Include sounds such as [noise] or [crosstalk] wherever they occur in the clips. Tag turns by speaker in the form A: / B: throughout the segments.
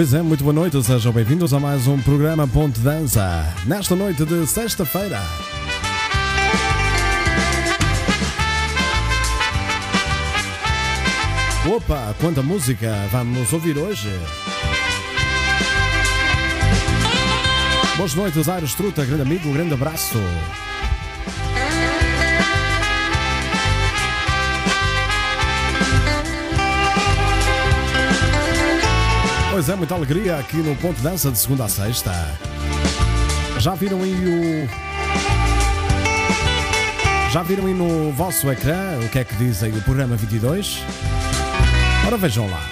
A: Pois é, muito boa noite, sejam bem-vindos a mais um programa Ponte Dança, nesta noite de sexta-feira. Opa, quanta música vamos ouvir hoje! Boas noites, Aires Truta, grande amigo, um grande abraço. Pois é, muita alegria aqui no Ponto Dança de segunda a sexta. Já viram aí o. Já viram aí no vosso ecrã o que é que diz aí o programa 22? Ora vejam lá.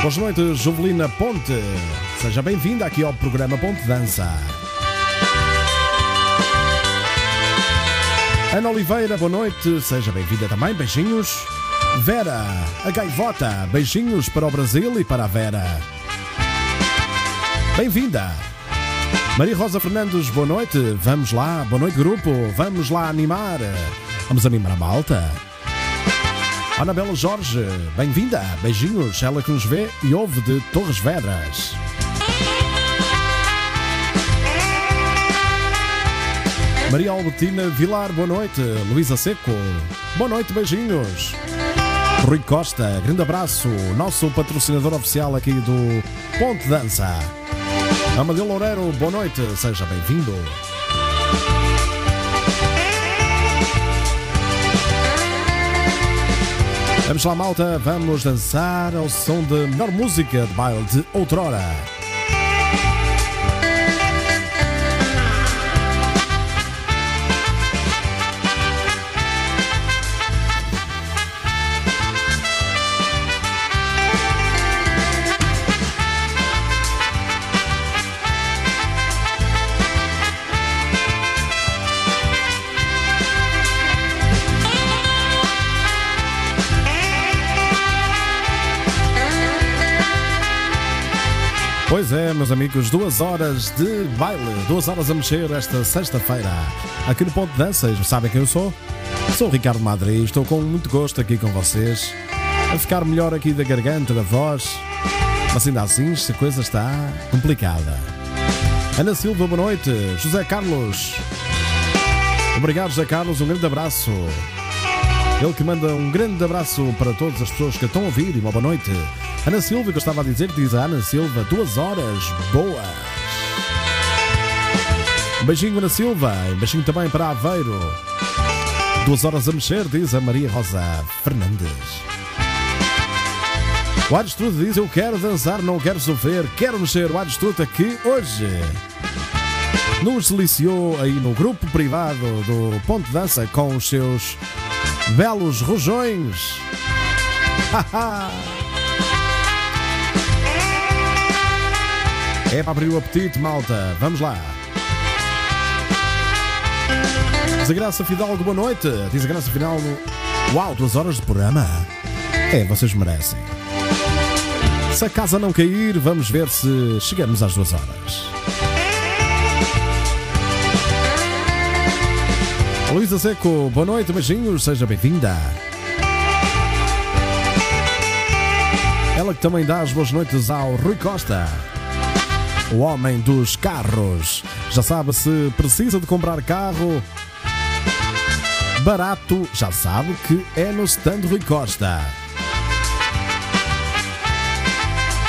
A: Boas noites, Jovelina Ponte. Seja bem-vinda aqui ao programa Ponte Dança. Ana Oliveira, boa noite, seja bem-vinda também, beijinhos. Vera, a gaivota, beijinhos para o Brasil e para a Vera. Bem-vinda. Maria Rosa Fernandes, boa noite, vamos lá, boa noite grupo, vamos lá animar. Vamos animar a malta. Anabela Jorge, bem-vinda, beijinhos, ela que nos vê e ouve de Torres Vedras. Maria Albertina Vilar, boa noite. Luísa Seco, boa noite, beijinhos. Rui Costa, grande abraço, nosso patrocinador oficial aqui do Ponte Dança. Amadeu Loureiro, boa noite, seja bem-vindo. Vamos lá, malta, vamos dançar ao som de melhor música de baile de outrora. Pois é, meus amigos, duas horas de baile, duas horas a mexer esta sexta-feira. Aqui no Ponto de Danças, sabem quem eu sou? Sou o Ricardo Madri, estou com muito gosto aqui com vocês. A ficar melhor aqui da garganta, da voz. Mas ainda assim, esta coisa está complicada. Ana Silva, boa noite. José Carlos. Obrigado, José Carlos, um grande abraço. Ele que manda um grande abraço para todas as pessoas que estão a ouvir e uma boa noite. Ana Silva, que eu estava a dizer, diz a Ana Silva, duas horas boas. Um beijinho, Ana Silva, um beijinho também para Aveiro. Duas horas a mexer, diz a Maria Rosa Fernandes. O Adestruta diz: Eu quero dançar, não quero sofrer, quero mexer. O Adestruta que hoje nos deliciou aí no grupo privado do Ponto Dança com os seus belos rojões. [laughs] É para abrir o apetite, malta. Vamos lá. Diz a Graça Fidalgo, boa noite. Diz a Graça Fidalgo. Uau, duas horas de programa. É, vocês merecem. Se a casa não cair, vamos ver se chegamos às duas horas. Luísa Seco, boa noite, beijinhos, seja bem-vinda. Ela que também dá as boas noites ao Rui Costa o homem dos carros. Já sabe, se precisa de comprar carro barato, já sabe que é no stand Rui Costa.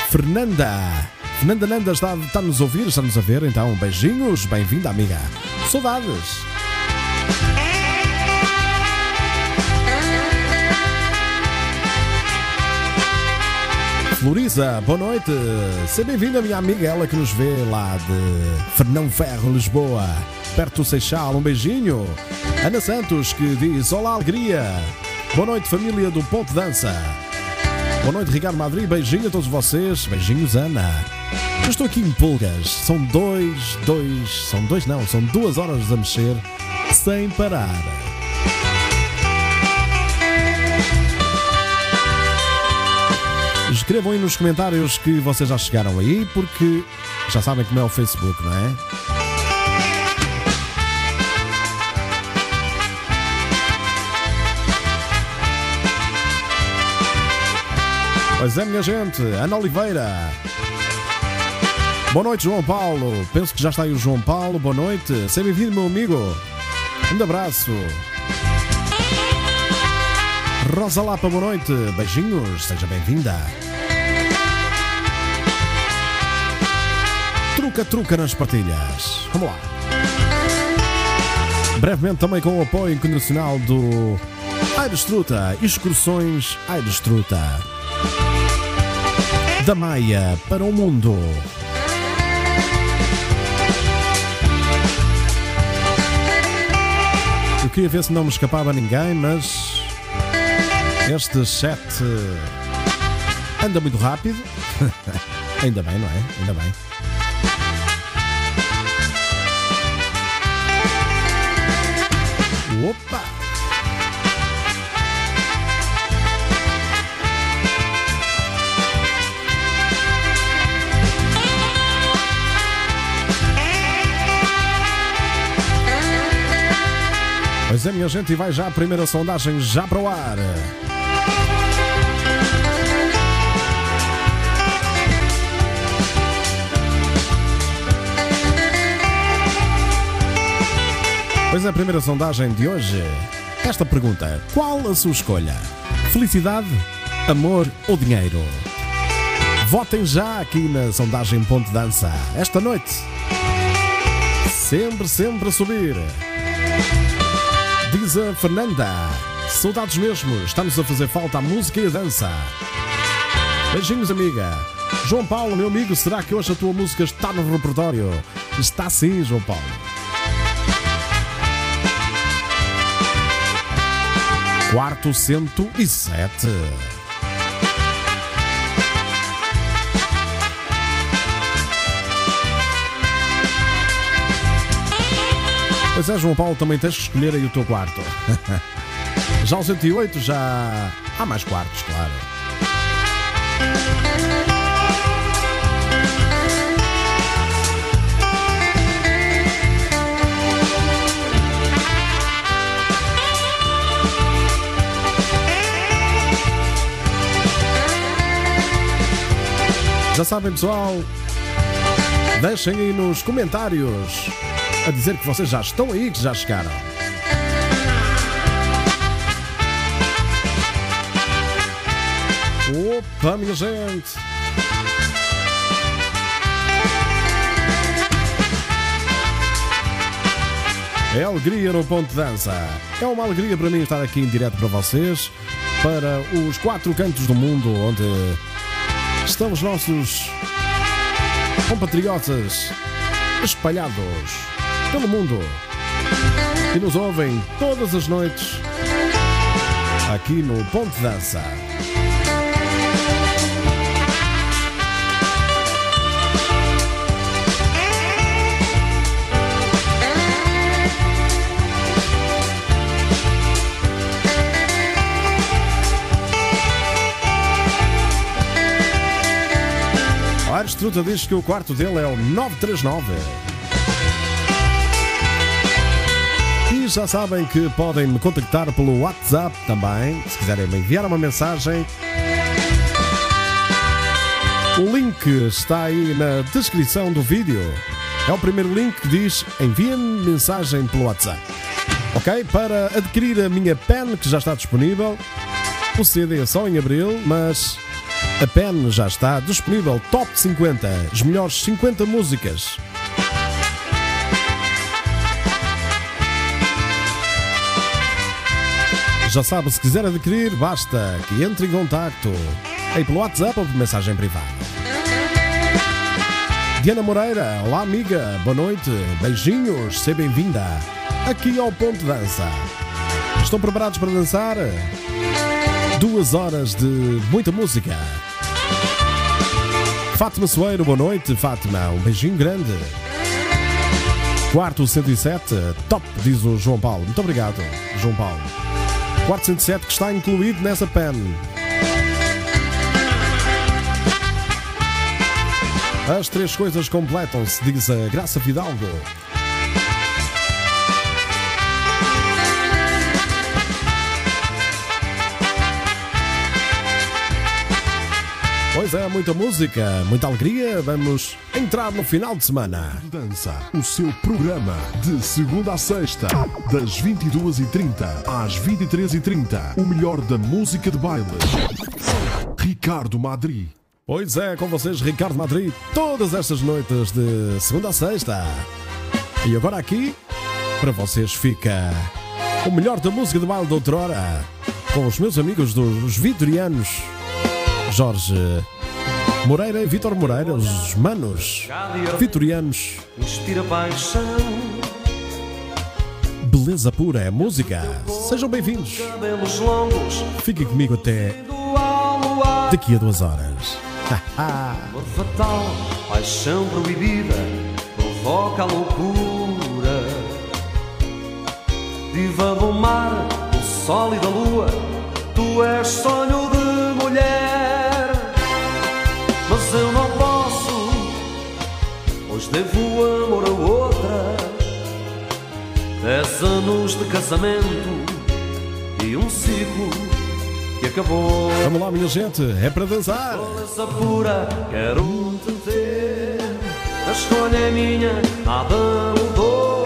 A: Fernanda. Fernanda Nanda está, está a nos ouvir, está-nos a ver, então beijinhos, bem-vinda amiga. Saudades. Floriza, boa noite. Seja bem-vinda, minha amiga, ela que nos vê lá de Fernão Ferro, Lisboa, perto do Seixal. Um beijinho. Ana Santos, que diz: Olá, alegria. Boa noite, família do Ponto Dança. Boa noite, Ricardo Madrid. Beijinho a todos vocês. Beijinhos, Ana. Eu estou aqui em pulgas. São dois, dois, são dois não, são duas horas a mexer sem parar. Escrevam aí nos comentários que vocês já chegaram aí, porque já sabem como é o Facebook, não é? Pois é, minha gente, Ana Oliveira. Boa noite, João Paulo. Penso que já está aí o João Paulo. Boa noite. Seja bem-vindo, meu amigo. Um abraço. Rosa Lapa, boa noite. Beijinhos, seja bem-vinda. Truca, truca nas partilhas. Vamos lá. Brevemente também com o apoio incondicional do Aires Truta, excursões Aires Truta. Da Maia para o mundo. Eu queria ver se não me escapava ninguém, mas este chat anda muito rápido. [laughs] Ainda bem, não é? Ainda bem. Opa! Pois é, minha gente, e vai já a primeira sondagem já para o ar. Pois é, a primeira sondagem de hoje. Esta pergunta: qual a sua escolha? Felicidade, amor ou dinheiro? Votem já aqui na sondagem Ponte Dança. Esta noite. Sempre, sempre a subir. Diz a Fernanda. Saudades mesmo. Está-nos a fazer falta a música e a dança. Beijinhos, amiga. João Paulo, meu amigo, será que hoje a tua música está no repertório? Está sim, João Paulo. Quarto cento e sete. Pois é, João Paulo, também tens que escolher aí o teu quarto. [laughs] já o 108 já há mais quartos, claro. Já sabem, pessoal, deixem aí nos comentários a dizer que vocês já estão aí, que já chegaram. Opa, minha gente! É alegria no ponto de dança. É uma alegria para mim estar aqui em direto para vocês, para os quatro cantos do mundo onde estão os nossos compatriotas espalhados pelo mundo e nos ouvem todas as noites aqui no Ponte Dança. O Aires Truta diz que o quarto dele é o 939. E já sabem que podem me contactar pelo WhatsApp também, se quiserem me enviar uma mensagem. O link está aí na descrição do vídeo. É o primeiro link que diz envia-me mensagem pelo WhatsApp. Ok? Para adquirir a minha pen, que já está disponível. O CD é só em abril, mas a pen já está disponível. Top 50, as melhores 50 músicas. Já sabe, se quiser adquirir, basta que entre em contacto aí pelo WhatsApp ou por mensagem privada. Diana Moreira, olá amiga, boa noite, beijinhos, seja bem-vinda aqui ao Ponto Dança. Estão preparados para dançar? Duas horas de muita música. Fátima Soeiro, boa noite, Fátima, um beijinho grande. Quarto 107, top, diz o João Paulo. Muito obrigado, João Paulo. Quarto 107 que está incluído nessa pen. As três coisas completam-se, diz a Graça Fidalgo. Pois é, muita música, muita alegria. Vamos entrar no final de semana.
B: Dança, o seu programa de segunda a sexta, das 22h30 às 23h30. O melhor da música de baile. Ricardo Madri.
A: Pois é, com vocês, Ricardo Madrid, todas estas noites de segunda a sexta. E agora aqui, para vocês fica o melhor da música de baile de outrora, com os meus amigos dos Vitorianos, Jorge Moreira e Vitor Moreira, os manos vitorianos.
C: Inspira paixão,
A: Beleza pura é música. Sejam bem-vindos. Fiquem comigo até daqui a duas horas. [laughs]
C: Amor fatal, paixão proibida, provoca a loucura. Diva do mar, do sol e da lua, tu és sonho devo amor a outra. Dez anos de casamento e um ciclo que acabou.
A: Vamos lá, minha gente, é para dançar.
C: Beleza pura, quero te ter. A escolha é minha, nada mudou.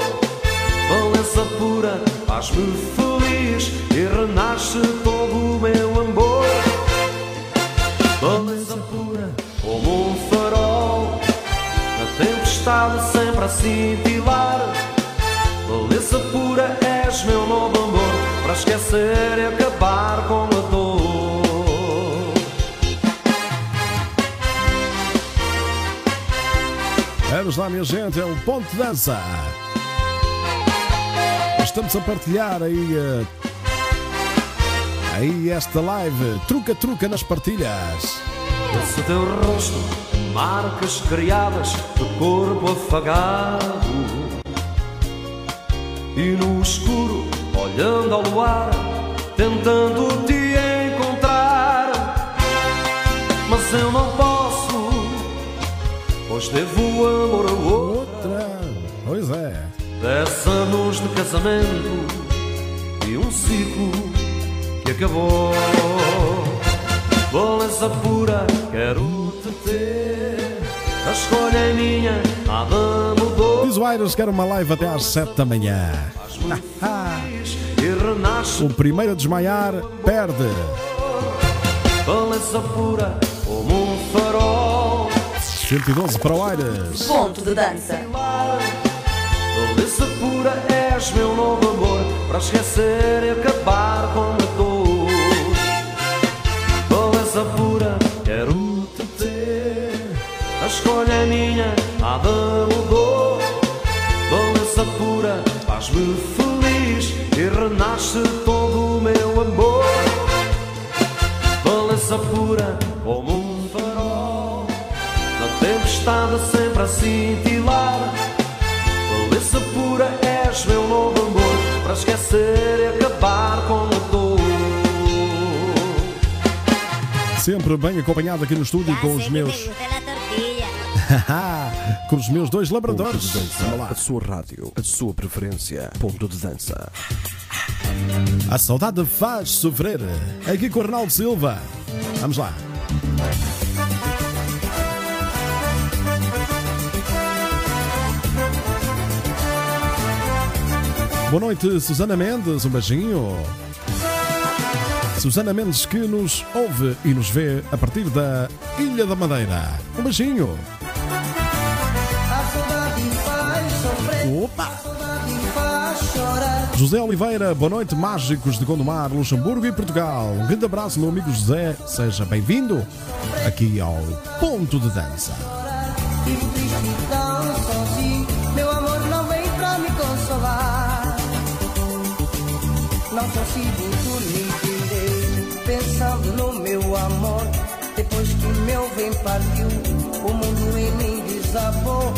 C: Beleza pura, faz-me feliz e renasce todo o meu amor. Beleza pura, como tempestade sempre a cintilar. Beleza pura, és meu novo amor, para esquecer e acabar com a dor.
A: Vamos lá, minha gente, é o Ponto de Dança. Estamos a partilhar aí, eh, aí esta live, truca-truca nas partilhas.
C: Esse teu rosto, marcas criadas de corpo afagado. E no escuro, olhando ao luar, tentando te encontrar. Mas eu não posso, pois devo amor a.
A: Outra, pois é.
C: Dez anos de casamento e um ciclo que acabou. Beleza pura, quero ter. A escolha é minha, nada mudou.
A: Diz o Aires, quero uma live até às 7 da manhã. O primeiro a desmaiar perde.
C: Beleza pura, como um farol.
A: 112 para o Aires.
D: Ponto de dança.
C: Beleza pura, és meu novo amor Para esquecer e acabar com a dor escolha é minha, nada mudou Beleza pura, faz-me feliz E renasce todo o meu amor. Beleza pura, como um farol. Na tempestade sempre a cintilar. Beleza pura, és meu novo amor. Para esquecer e acabar com a dor.
A: Sempre bem acompanhado aqui no estúdio com os meus. [laughs] com os meus dois
B: Ponto
A: labradores.
B: dança, a sua rádio, a sua preferência. Ponto de dança.
A: A saudade faz sofrer. Aqui com o Arnaldo Silva. Vamos lá. Boa noite, Susana Mendes. Um beijinho. Susana Mendes que nos ouve e nos vê a partir da Ilha da Madeira. Um beijinho. Opa! José Oliveira, boa noite, mágicos de Gondomar, Luxemburgo e Portugal. Um grande abraço, meu amigo José. Seja bem-vindo aqui ao Ponto de Dança.
E: Meu amor não vem pra me consolar. Não consigo dormir direito, pensando no meu amor. Depois que meu bem partiu, o mundo em mim desabou.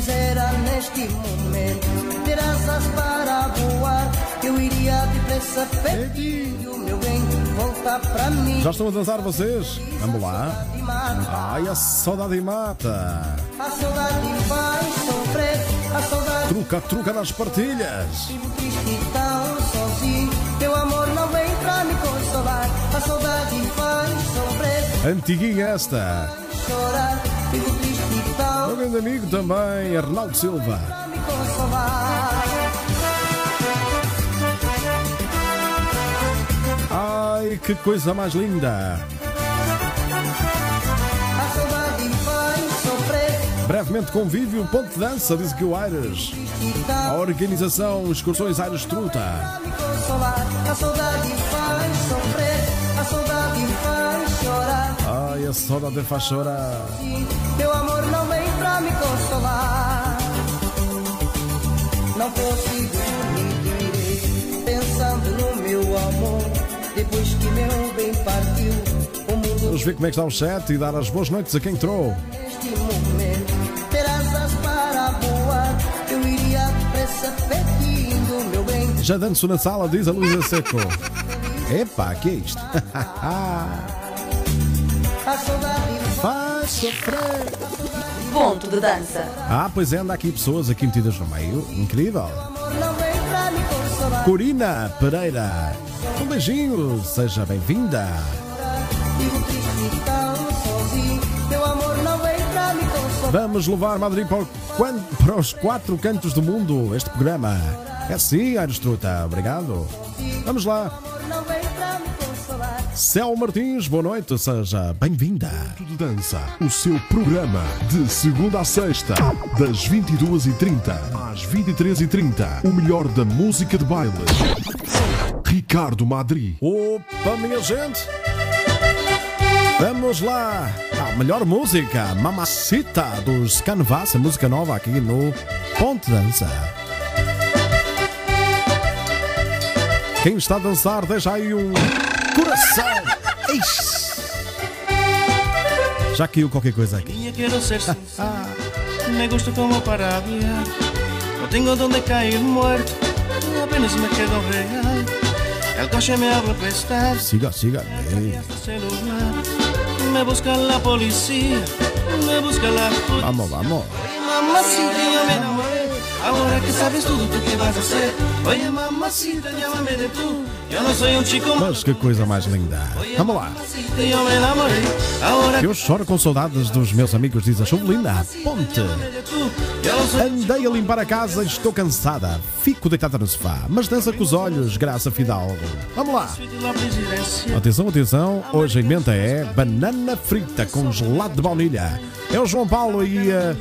E: Quisera neste momento ter asas para voar. Eu iria depressa pedir o meu bem voltar pra mim.
A: Já estão a dançar vocês? Vamos lá. Ai, a saudade mata.
E: A saudade faz sofrer, a saudade
A: Truca, truca nas partilhas.
E: vivo triste tão sozinho. Meu amor não vem pra me consolar, a saudade faz sofrer,
A: Antiguinha esta.
E: chorar, fico triste
A: Meu grande amigo também, Arnaldo Silva. Ai, que coisa mais linda. Brevemente convívio, ponto de dança, diz que o Aires. A organização Excursões Aires Truta.
E: pra me consolar. A saudade faz sofrer, a saudade faz chorar.
A: Ai, a saudade faz chorar.
E: Meu amor pra me consolar. Não consigo dormir pensando no meu amor. Depois que meu bem partiu, o mundo
A: Vamos ver como é que está o chat e dar as boas noites a quem entrou.
E: neste momento ter asas para voar. Eu iria depressa pedindo meu bem.
A: Já danço na sala, diz a Luísa Seco. Epá, que é isto? [laughs]
E: A saudade
A: Faz sofrer.
D: Ponto de dança.
A: Ah, pois é, anda aqui pessoas aqui metidas no meio. Incrível. Corina Pereira. Um beijinho, seja bem-vinda. Vamos levar Madrid para, os quatro cantos do mundo este programa. É sim, Aires Truta, obrigado. Vamos lá. Céu Martins, boa noite, seja bem-vinda.
B: de Dança, o seu programa de segunda a sexta, das 22h30 às 23h30. O melhor da música de baile. Ricardo Madri.
A: Opa, minha gente! Vamos lá! A melhor música, Mamacita dos Canvas, música nova aqui no Ponte Dança. Quem está a dançar, deixa aí um coração! Ixi. Já caiu qualquer coisa aqui.
F: Niña, quiero ser [laughs] sincera. Me gusta como para hablar. No tengo donde caer muerto. Apenas me quedo real. El coche me habla prestado.
A: Siga, siga.
F: Me busca la policía. Me busca la.
A: Vamos, vamos.
F: Mamacita, yo me enamoré. Ahora que sabes todo, ¿tú qué vas a hacer? Oye, mamacita, llámame de tú. Yo no soy un chico.
A: Mas que coisa mais linda. Vamos lá. Eu choro com saudades dos meus amigos, diz a Chuvelina. Ponte. Andei a limpar a casa e estou cansada. Fico deitada no sofá, mas dança com os olhos, Graça Fidalgo. Vamos lá. Atenção, atenção. Hoje a emenda é banana frita com gelado de baunilha. É o João Paulo e uh,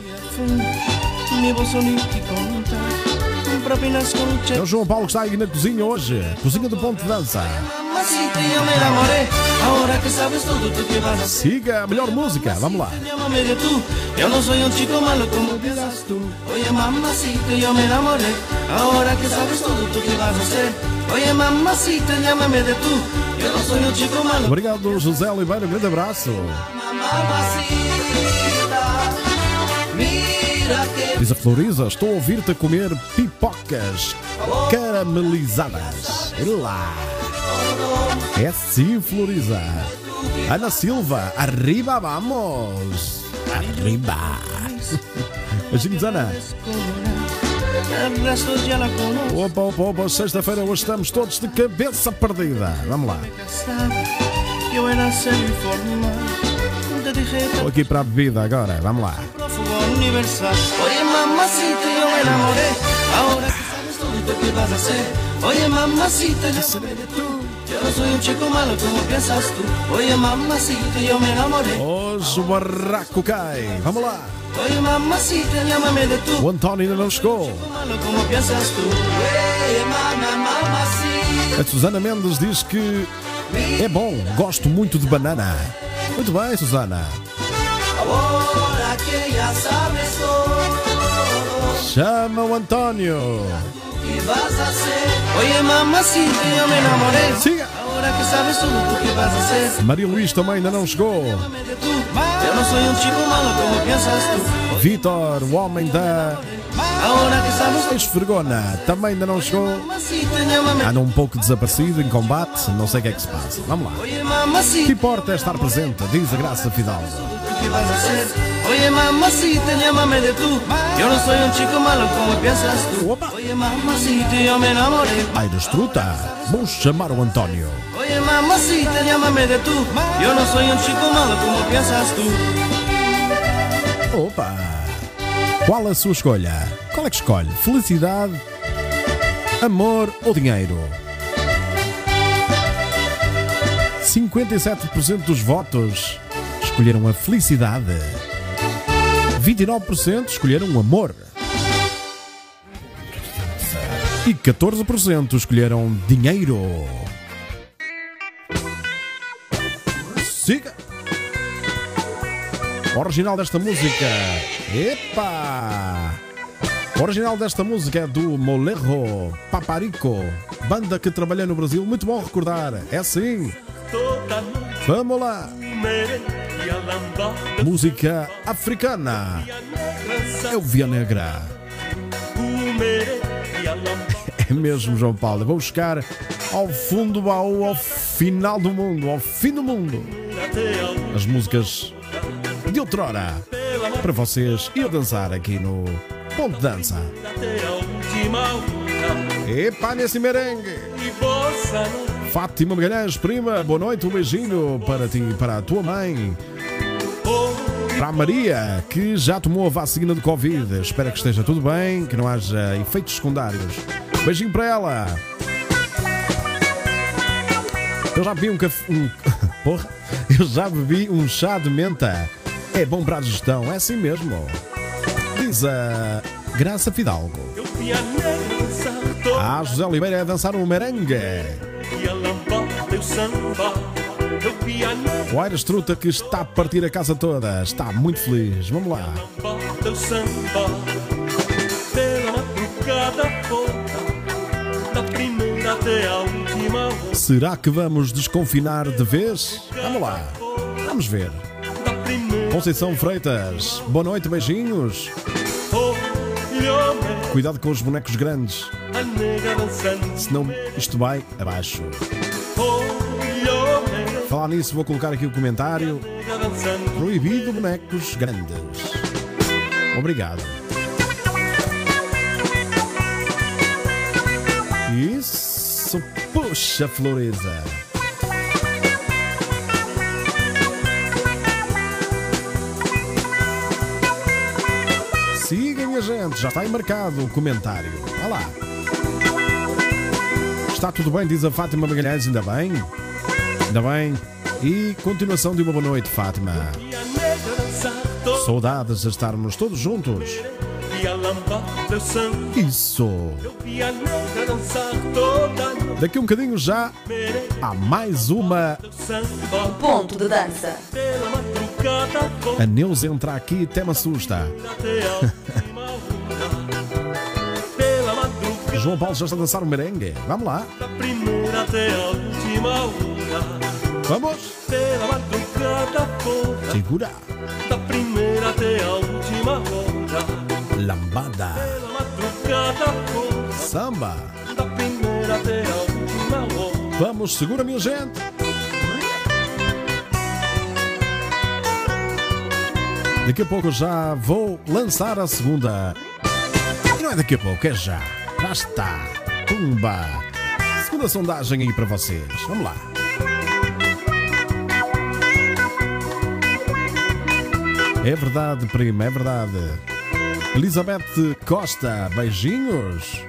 A: É o João Paulo que está aí na cozinha hoje. Cozinha do Ponto de Dança. Siga a melhor música. Vamos lá.
F: No soy un chico malo.
A: Obrigado, José Oliveira. Um grande abraço.
F: Mamacita,
A: Diz a Floriza, estou a ouvir-te a comer pipocas caramelizadas. Lá. É sim, Floriza. Ana Silva, arriba vamos. Arriba. [laughs] Beijinhos, Ana. Opa, opa, opa, sexta-feira hoje estamos todos de cabeça perdida. Vamos lá. Estou aqui para a bebida agora. Vamos lá.
F: Prófugo universal. Oye, mamacita, yo me enamoré. Ahora que sabes todo, ¿tú qué vas a hacer? Oye, mamacita, llámame de tú. Yo no soy un chico malo como piensas tú. Oye, mamacita, yo me enamoré.
A: Hoje o barraco cai. Vamos lá.
F: Oye, mamacita, llámame de tú.
A: O António ainda não chegou. A Susana Mendes diz que é bom, gosto muito de banana. Muito bem, Susana.
F: Ahora que ya sabes todo.
A: Chama o António.
F: ¿Qué vas a? Oye, mamacita, yo me enamoré.
A: Siga.
F: Ahora que sabes todo, ¿tú qué vas a hacer?
A: Maria Luís também ainda não chegou.
F: No soy un chico malo como piensas tú.
A: Vitor, o homem da
F: que
A: Esfregona, também ainda não chegou. Anda um pouco desaparecido em combate, não sei o que é que se passa. Vamos lá. Que importa é estar presente, diz a Graça Fidalgo.
F: ¿Qué vas a hacer? Oye, mamacita, llámame de tú. Yo no soy un chico malo como piensas tú.
A: Opa.
F: Oye, mamacita, yo me enamoré.
A: Aires Truta, vou chamar o António.
F: Oye,
G: mamacita, llámame de tú. Yo no soy un chico malo como piensas tú.
A: Opa! Qual a sua escolha? Qual é que escolhe? Felicidade, amor ou dinheiro? 57% dos votos escolheram a felicidade. 29% escolheram o amor. E 14% escolheram dinheiro. Siga! O original desta música. Epa! O original desta música é do Molerro Paparico, banda que trabalhei no Brasil. Muito bom recordar. É assim. Vamos lá. Música africana. É o Via Negra. É mesmo, João Paulo. Vou buscar ao fundo do baú, ao final do mundo, ao fim do mundo. As músicas de outrora para vocês ir dançar aqui no Ponto de Dança. Epa, nesse merengue! Fátima Magalhães, prima, boa noite, um beijinho para ti e para a tua mãe. Para a Maria, que já tomou a vacina de Covid. Espero que esteja tudo bem, que não haja efeitos secundários. Beijinho para ela. Eu já bebi um café. Um... [laughs] Porra! Eu já bebi um chá de menta. É bom para a digestão, é assim mesmo. Diz a Graça Fidalgo. Ah, José Oliveira a dançar um merengue. O Aires Truta que está a partir a casa toda. Está muito feliz. Vamos lá. Será que vamos desconfinar de vez? Vamos lá. Vamos ver. Conceição Freitas. Boa noite, beijinhos. Cuidado com os bonecos grandes, senão isto vai abaixo. Falar nisso, vou colocar aqui o comentário. Proibido bonecos grandes. Obrigado. Isso, puxa, Floreza. Siga, minha gente, já está aí marcado o comentário. Vá lá. Está tudo bem, diz a Fátima Magalhães, ainda bem? Ainda bem. E continuação de uma boa noite, Fátima. Saudades de estarmos todos juntos. Isso. Daqui a um bocadinho já há mais uma.
D: Ponto de dança.
A: A Neuza entra aqui e até me assusta. [laughs] João Paulo já está a dançar o merengue. Vamos lá. Vamos. Segura. Lambada. Samba. Vamos, segura, minha gente. Daqui a pouco já vou lançar a segunda. E não é daqui a pouco, é já. Já está. Pumba. Segunda sondagem aí para vocês. Vamos lá. É verdade, prima, é verdade. Elizabeth Costa, beijinhos.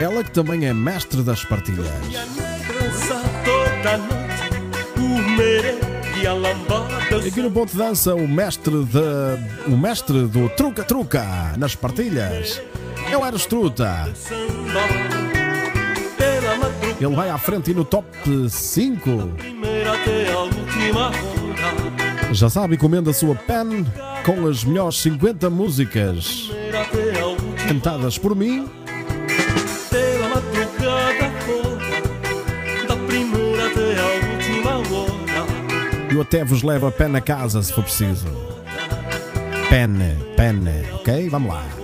A: Ela que também é mestre das partilhas. Aqui no Ponto de Dança, o mestre, de, o mestre do truca-truca nas partilhas é o Eros Truta. Ele vai à frente e no top 5. Já sabe, encomenda a sua pen com as melhores 50 músicas cantadas por mim. Eu até vos levo a pen a casa se for preciso. Pen, pen, ok? Vamos lá.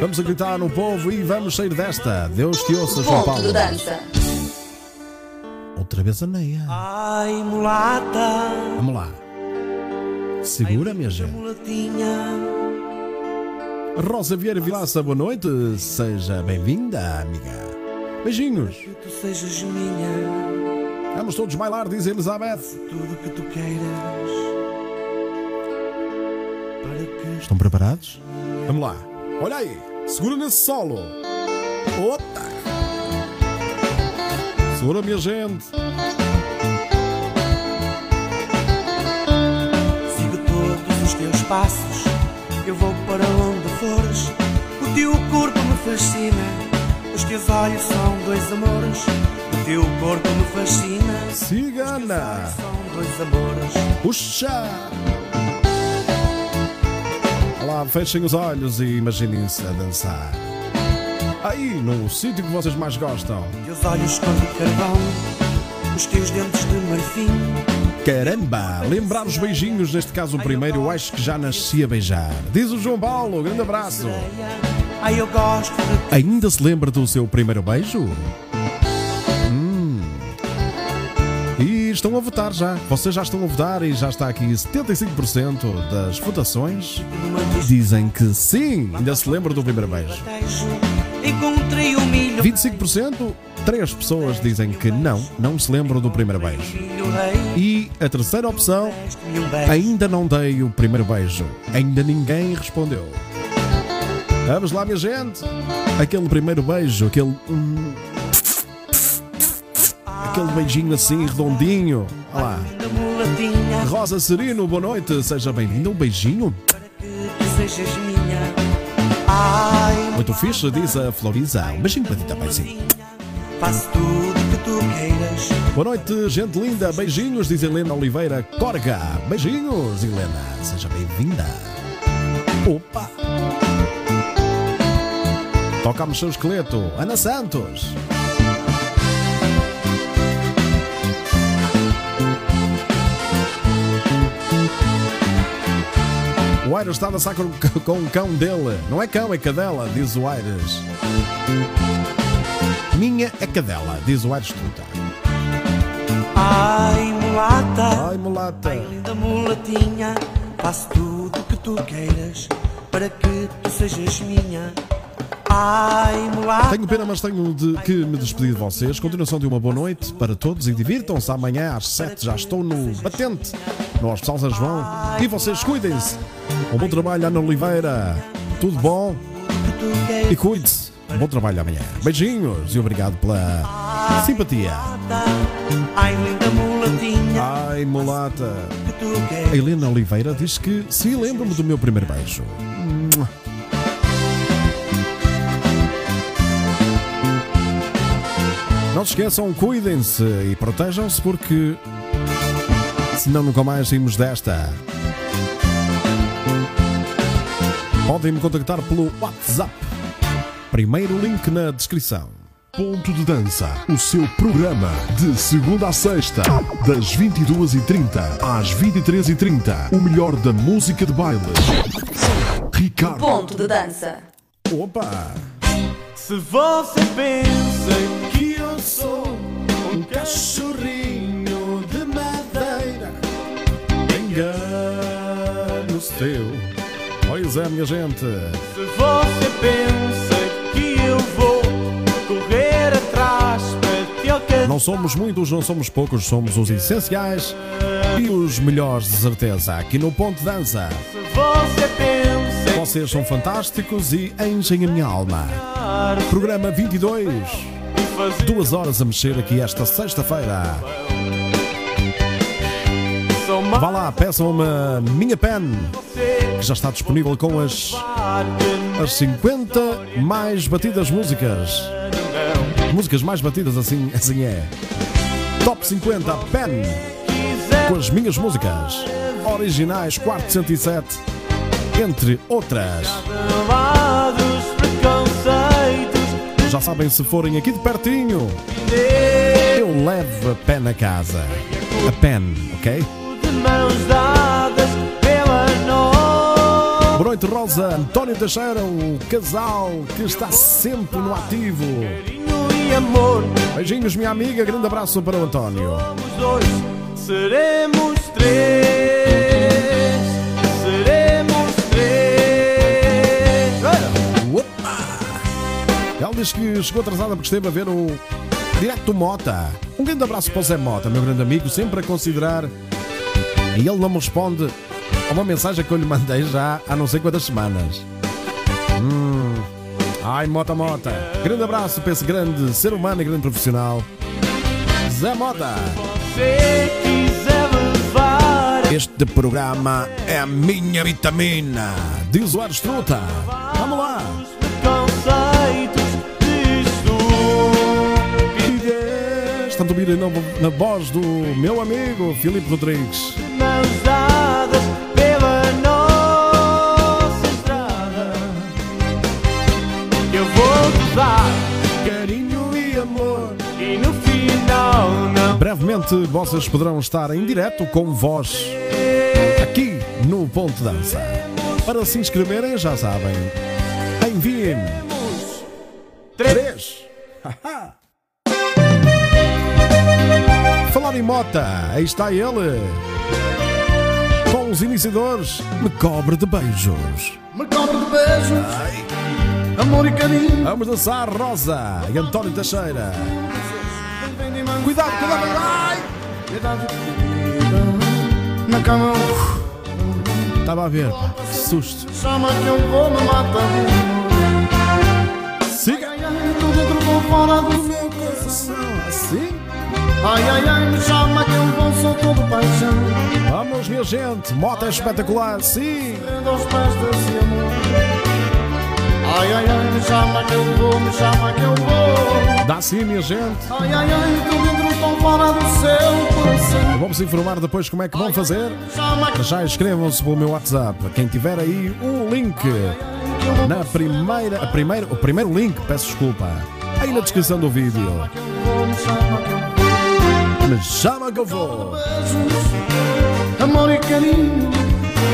A: Vamos a gritar no povo e vamos sair desta. Deus te ouça, João Paulo.
D: de dança.
A: Outra vez a Neia.
G: Ai, mulata,
A: Vamos lá. Segura, minha gente.
G: mulatinha.
A: Rosa Vieira Vilaça, boa noite. Seja bem-vinda, amiga. Beijinhos.
G: Que tu sejas minha,
A: Vamos todos bailar, diz Elizabeth.
G: tudo que tu queiras. Para que
A: Estão preparados? Vamos lá. Olha aí. Segura nesse solo. Opa! Segura, minha gente.
G: sigo todos os teus passos. Eu vou para onde fores. O teu corpo me fascina. Os teus olhos são dois amores. O teu corpo me fascina.
A: Cigana.
G: São dois amores.
A: Puxa! Lá, fechem os olhos e imaginem-se a dançar. Aí, no sítio que vocês mais gostam.
G: Teus olhos cor de carvão. Os teus dentes de marfim.
A: Caramba! Lembrar os beijinhos, neste caso o primeiro, eu acho que já nasci a beijar. Diz o João Paulo, grande abraço. Ainda se lembra do seu primeiro beijo? Estão a votar já. Vocês já estão a votar e já está aqui 75% das votações. Dizem que sim, ainda se lembra do primeiro beijo.
G: tejo. Encontrei um milho.
A: 25%, três pessoas dizem que não, não se lembram do primeiro beijo. E a terceira opção, ainda não dei o primeiro beijo. Ainda ninguém respondeu. Vamos lá, minha gente. Aquele primeiro beijo, aquele. hum, aquele beijinho assim, redondinho. Olha lá. Rosa Serino, boa noite, seja bem-vindo. Um beijinho. Muito fixe, diz a Floriza. Um beijinho para ti também, sim.
G: Tudo que tu queiras.
A: Boa noite, gente linda. Beijinhos, diz Helena Oliveira Corga. Beijinhos, Helena. Seja bem-vinda. Opa! Toca a mexer o esqueleto. Ana Santos. O Aires está a dançar com, com o cão dele. Não é cão, é cadela, diz o Aires. Minha é cadela, diz o Aires Truta.
G: Ai, mulata.
A: Ai, mulata.
G: Ai, linda mulatinha. Faço tudo que tu queiras. Para que tu sejas minha. Ai, mulata.
A: Tenho pena, mas tenho de que me despedir de vocês. Continuação de uma boa noite para todos e divirtam-se. Amanhã às 7 já estou no Batente, no Hospital São João. E vocês cuidem-se. Um bom trabalho, Ana Oliveira. Tudo bom? E cuide-se. Um bom trabalho amanhã. Beijinhos e obrigado pela simpatia.
G: Ai, linda mulatinha.
A: Ai, mulata. A. Helena Oliveira diz que sim, lembro-me do meu primeiro beijo. Não se esqueçam, cuidem-se e protejam-se porque senão nunca mais saímos desta. Podem me contactar pelo WhatsApp. Primeiro link na descrição.
B: Ponto de Dança, o seu programa de segunda a sexta, das 22h30 às 23h30. O melhor da música de baile. Ricardo
D: Ponto de dança.
A: Opa!
H: Se você pensa
A: que eu sou um cachorrinho de madeira, engano-se teu. Pois é, minha gente.
H: Se você pensa que eu vou correr atrás para te alcançar,
A: Não somos muitos, não somos poucos, somos os essenciais e os melhores de certeza. Aqui no Ponto Dança.
H: se você pensa
A: Vocês são fantásticos e enchem a minha alma. Programa 22. Duas horas a mexer aqui esta sexta-feira. Vá lá, peçam-me a minha pen, que já está disponível com as, as 50 mais batidas músicas. Músicas mais batidas, assim, assim é. Top 50 pen, com as minhas músicas. Originais, quarto 107, entre outras. Já sabem, se forem aqui de pertinho, eu levo a pen a casa. A pen, ok? Boa noite, Rosa. António Teixeira, o casal que está sempre no ativo. Beijinhos, minha amiga. Grande abraço para o António.
H: somos dois, seremos três,
A: Ela diz que chegou atrasada porque esteve a ver o Direto Mota. Um grande abraço para o Zé Mota, meu grande amigo, sempre a considerar. E ele não me responde a uma mensagem que eu lhe mandei já há não sei quantas semanas. Hum. Ai, Mota Mota. Grande abraço para esse grande ser humano e grande profissional. Zé Mota. Este programa é a minha vitamina. Diz o Arestruta. Vamos lá.
H: Estupidez
A: Tanto ouvir na, voz do meu amigo Filipe Rodrigues.
H: mãos dadas pela nossa estrada. Eu vou dar
A: Carinho e amor.
H: e no final não
A: Brevemente vocês poderão estar em direto com voz aqui no Ponto Dança. Para se inscreverem, já sabem. Enviem. Três. Haha. [laughs] Em mota, aí está ele. Com os iniciadores, me cobre de beijos.
I: Me cobre de beijos, amor e carinho.
A: Vamos dançar Rosa e António Teixeira. Cuidado, cuidado, ai!
I: Na cama,
A: Estava a ver, que susto.
I: chama que eu vou me matar.
A: Siga!
I: Ai, ai, dentro, tô fora do meu coração. Ai, ai, ai, me chama que eu vou, sou todo paixão.
A: Vamos, minha gente, moto é espetacular, sim!
I: Aos pés desse amor. Ai, ai, ai, me chama que eu vou, me chama que eu vou.
A: Dá sim, minha gente.
I: Ai, ai, ai, tô dentro, tô fora do seu coração.
A: Vamos informar depois como é que vão fazer. Já inscrevam-se pelo meu WhatsApp. Quem tiver aí o link na primeira, a primeira, o primeiro link, peço desculpa, aí na descrição do vídeo.
I: Me chama que eu vou. Amor e carinho.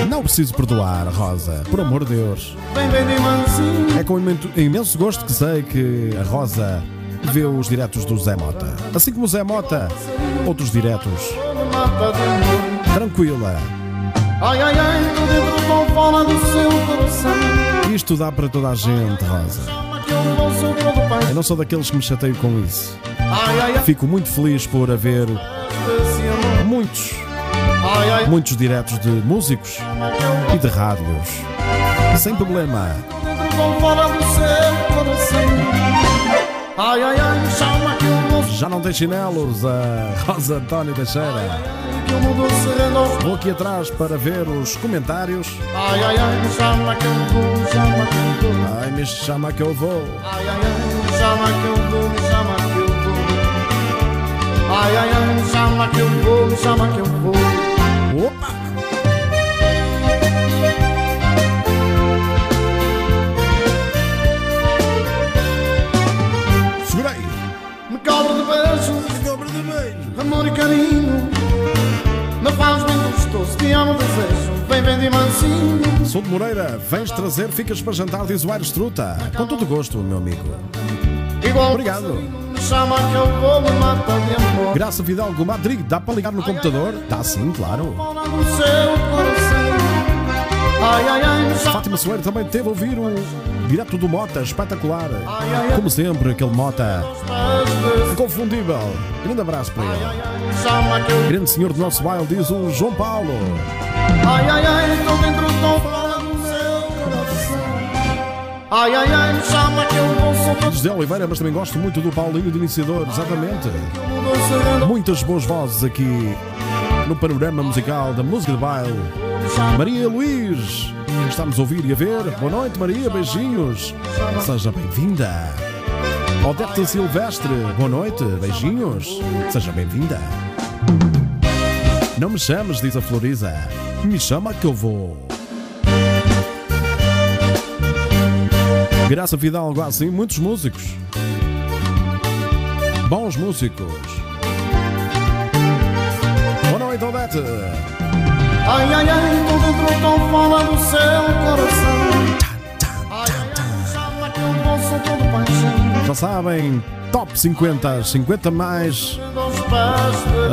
A: Não preciso perdoar, Rosa, por amor de Deus. É com imen- imenso gosto que sei que a Rosa vê os diretos do Zé Mota. Assim como o Zé Mota, outros diretos. Tranquila.
I: Ai, ai, ai, dentro, fora do seu coração.
A: Isto dá para toda a gente, Rosa.
I: Eu
A: não sou daqueles que me chateio com isso. Fico muito feliz por haver muitos, muitos diretos de músicos e de rádios. Sem problema. Já não tem chinelos, a Rosa António Teixeira. Vou aqui atrás para ver os comentários.
I: Ai, ai, ai, me chama que eu vou, chama que eu vou.
A: Ai, me chama que eu vou.
I: Ai, ai, ai, me chama que eu vou, me chama que eu vou. Ai, ai, ai, me chama que eu vou, me chama que eu vou.
A: Opa! Segura aí.
I: Me cobre de beijos, amor e carinho. Me faz bem gostoso, te amo, desejo. Vem, vem de mansinho.
A: Sou de Moreira, vens trazer, ficas para jantar, diz o Aires Truta. Com todo gosto, meu amigo.
I: Igual
A: Obrigado.
I: Me chama que eu vou, me mata de amor.
A: Graça Fidalgo Madrid, dá para ligar no computador? Dá sim, claro. Fátima Soeiro também teve a ouvir o direto do Mota, espetacular. Como sempre, aquele Mota inconfundível. Grande abraço para ele. Grande senhor do nosso baile, diz o João Paulo.
I: Ai, ai, ai, estou dentro, do seu coração. Ai, ai, ai, chama que eu vou
A: José Oliveira, mas também gosto muito do Paulinho de Iniciador, exatamente. Muitas boas vozes aqui no panorama musical da música de baile. Maria Luís, estamos a ouvir e a ver. Boa noite, Maria, beijinhos. Seja bem-vinda. Odete Silvestre, boa noite, beijinhos. Seja bem-vinda. Não me chames, diz a Floriza. Me chama que eu vou. Graça Fidalgo, assim, muitos músicos. Bons músicos. Boa noite, Odete.
I: Ai, ai, ai, dentro, estou fora do seu coração. Ai, ai, chama que eu soltar de paixão.
A: Já sabem, top 50, as 50 mais,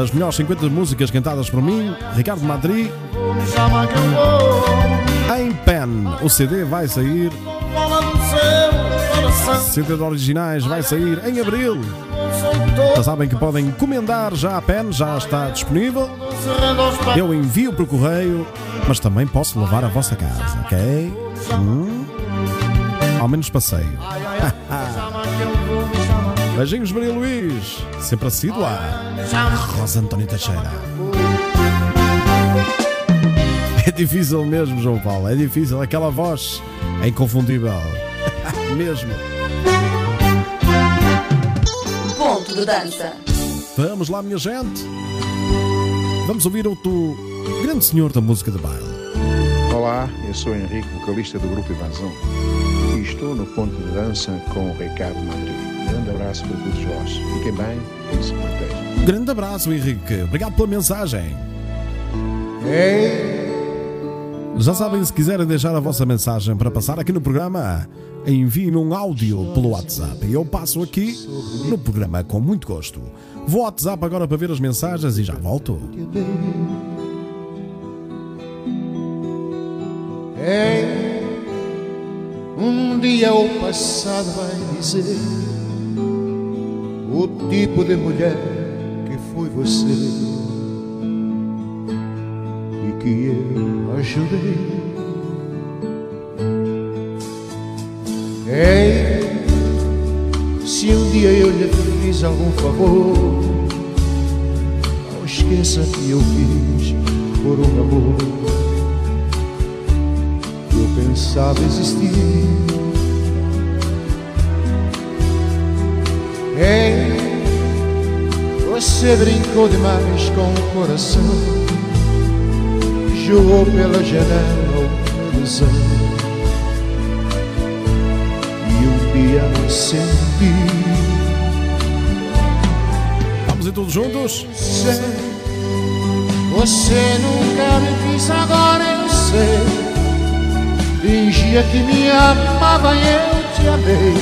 A: as melhores 50 músicas cantadas por mim, Ricardo
I: vou.
A: em pen. O CD vai sair CD originais vai sair em abril. Já sabem que podem encomendar já a pen, já está disponível. Eu envio por correio, mas também posso levar à vossa casa, ok? Hum? Ao menos passeio. [laughs] Beijinhos, Maria Luís. Sempre assídua. Rosa António Teixeira. É difícil mesmo, João Paulo. É difícil. Aquela voz é inconfundível. [laughs] mesmo.
D: Ponto de dança.
A: Vamos lá, minha gente. Vamos ouvir outro grande senhor da música de baile.
J: Olá, eu sou Henrique, vocalista do Grupo Invasão. E estou no ponto de dança com o Ricardo Madrid. Grande abraço para todos vós. Fiquem bem e se protejam.
A: Grande abraço, Henrique. Obrigado pela mensagem. Já sabem, se quiserem deixar a vossa mensagem para passar aqui no programa, enviem-me um áudio pelo WhatsApp e eu passo aqui no programa com muito gosto. Vou ao WhatsApp agora para ver as mensagens e já volto.
G: É, um dia o passado vai dizer o tipo de mulher que foi você e que eu ajudei. É, se um dia eu lhe fiz algum favor, não esqueça que eu fiz por um amor eu pensava existir. Ei, você brincou demais com o coração, pela janela uma ilusão. E um dia me senti.
A: Vamos ir todos juntos?
G: Sei, você nunca me quis, agora eu sei. Fingia que me amava e eu te amei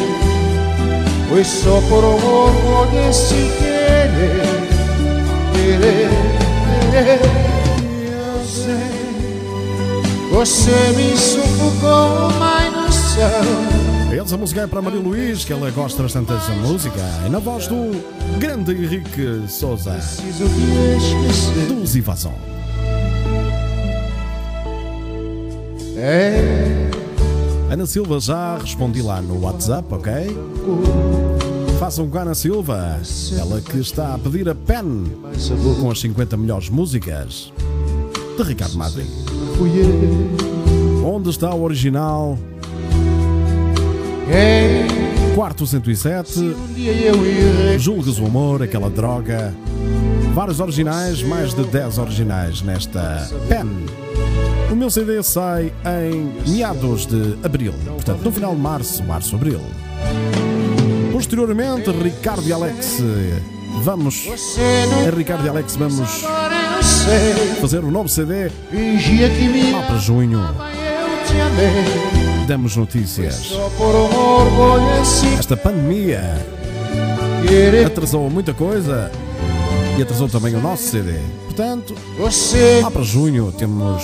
G: Foi só por um orgulho esse querer Querer, querer Você me sufocou uma ilusão
A: Essa música é para Maria Luís, que ela gosta bastante dessa música. E na voz do grande Henrique Souza, dos Invasão.
G: É
A: Ana Silva já respondi lá no WhatsApp, ok? Façam com a Ana Silva, ela que está a pedir a pen com as 50 melhores músicas de Ricardo Madri.
G: Fui eu
A: Onde está o original?
G: É
A: Quarto 107,
G: um
A: Julgas o Amor, aquela droga. Vários originais, mais de 10 originais nesta pen. O meu CD sai em meados de abril, portanto, no final de março, março-abril. Posteriormente, Ricardo e Alex. Vamos.
G: Você
A: Em
G: nunca
A: Ricardo e Alex, vamos fazer um novo CD lá para junho. Damos notícias. Esta pandemia atrasou muita coisa e atrasou também o nosso CD. Portanto, lá para junho temos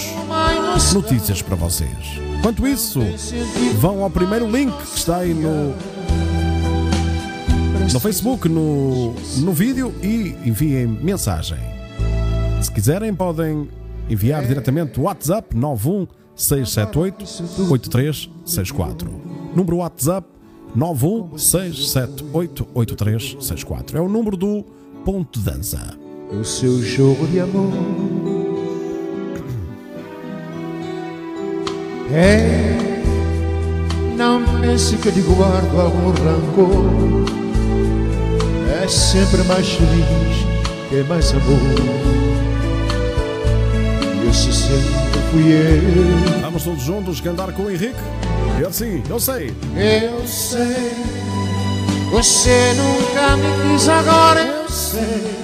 A: notícias para vocês. Enquanto isso, vão ao primeiro link que está aí no, no Facebook, no, no vídeo e enviem mensagem. Se quiserem, podem enviar diretamente o WhatsApp 91678-8364. Número WhatsApp 91678-8364. É o número do Ponto Dança.
G: O seu jogo de amor É Não pense que eu lhe guardo algum rancor É sempre mais feliz que mais amor esse sempre fui eu
A: Vamos todos juntos cantar com o Henrique? Eu sim, eu sei.
G: Eu sei, você nunca me quis, agora eu sei.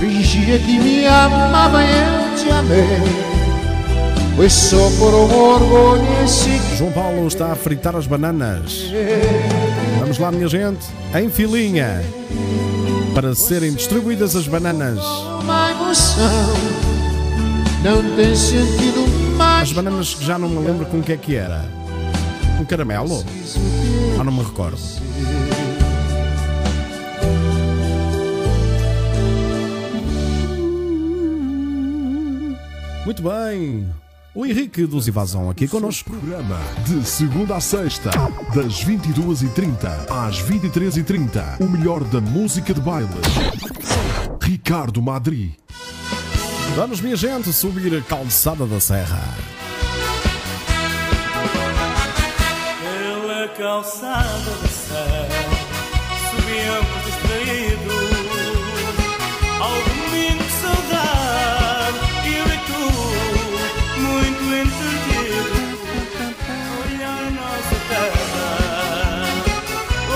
G: Fingia que me amava eu te amei. Foi só por um orgulho esse
A: João Paulo está a fritar as bananas. Vamos lá, minha gente, em filinha, para serem distribuídas as bananas.
G: uma emoção. Não tem sentido mais.
A: As bananas que já não me lembro com o que é que era. Um caramelo? Ah, não me recordo. Muito bem. O Henrique dos Invasão aqui connosco.
B: Programa de segunda a sexta, das 22h30 às 23h30. O melhor da música de baile. Ricardo Madri.
A: Vamos, minha gente, subir a calçada da serra.
H: Pela calçada da serra Subíamos distraídos Ao domingo de saudade Eu e tu, muito entretidos Olhar a nossa terra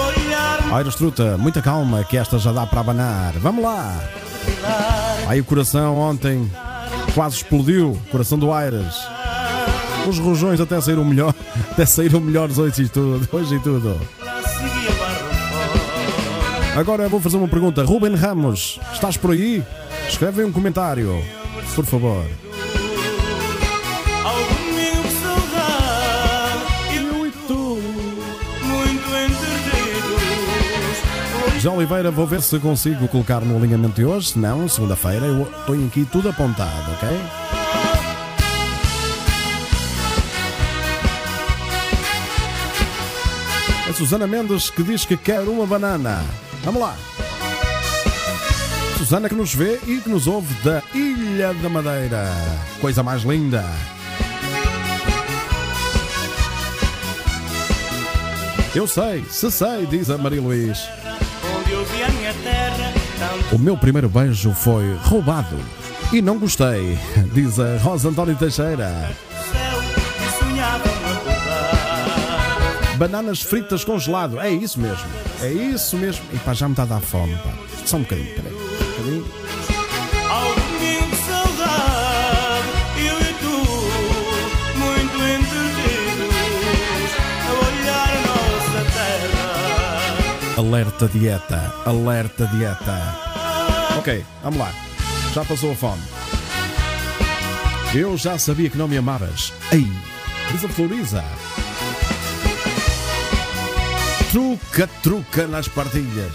H: Olhar
A: Aires Truta, muita calma que esta já dá para abanar. Vamos lá. Aí o coração ontem quase explodiu. Coração do Aires. Os rojões até saíram melhor. [laughs] Até saíram melhores hoje e tudo. [laughs] Hoje e tudo. Agora vou fazer uma pergunta. Ruben Ramos, estás por aí? Escreve um comentário. Por favor. João Oliveira, vou ver se consigo colocar no alinhamento de hoje. Se não, segunda-feira eu tenho aqui tudo apontado, ok? A Susana Mendes que diz que quer uma banana. Vamos lá. Susana que nos vê e que nos ouve da Ilha da Madeira. Coisa mais linda. Eu sei, se sei, diz a Maria Luís.
H: A minha terra
A: O meu primeiro beijo foi roubado. E não gostei, [laughs] diz a Rosa António Teixeira. Bananas fritas com gelado, é isso mesmo. É isso mesmo. E pá, já me está a dar fome, pá. Só um bocadinho, peraí. Alerta dieta, alerta dieta. Ok, vamos lá. Já passou a fome. Eu já sabia que não me amavas. Ei, diz a Floriza. Truca, truca nas partilhas.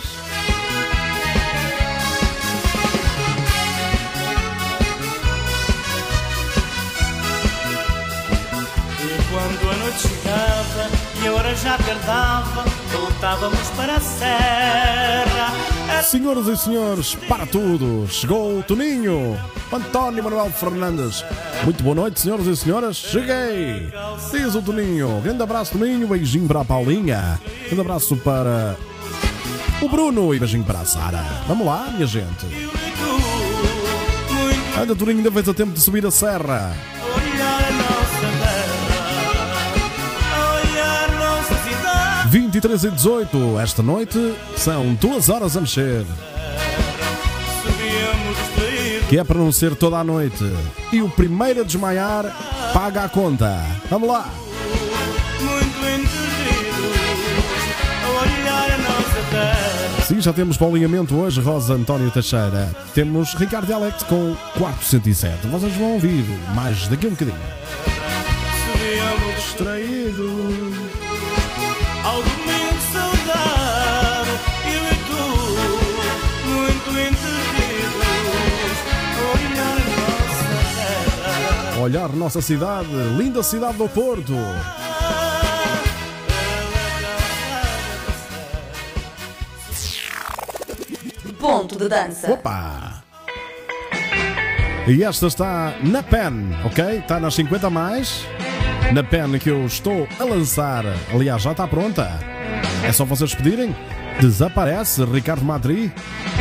H: E quando a noite chegava E a hora já tardava Voltávamos para a serra A
A: Senhoras e senhores, para tudo, chegou o Toninho, António Manuel Fernandes. Muito boa noite, senhoras e senhoras, cheguei! Diz o Toninho, grande abraço, Toninho, beijinho para a Paulinha, grande abraço para o Bruno e beijinho para a Sara. Vamos lá, minha gente. Ainda, Toninho, ainda fez a tempo de subir a serra. 23 e 18, esta noite são duas horas a mexer. Que é para não ser toda a noite. E o primeiro a desmaiar paga a conta. Vamos lá. Sim, já temos para o alinhamento hoje Rosa António Teixeira. Temos Ricardo Alex com 407. Vocês vão ouvir mais daqui a um bocadinho. Distraído.
H: Olhar nossa
A: cidade, linda cidade do Porto.
D: Ponto de dança.
A: Opa! E esta está na PEN, ok? Está nas 50 a mais. Na PEN que eu estou a lançar. Aliás, já está pronta. É só vocês pedirem. Desaparece Ricardo Madri.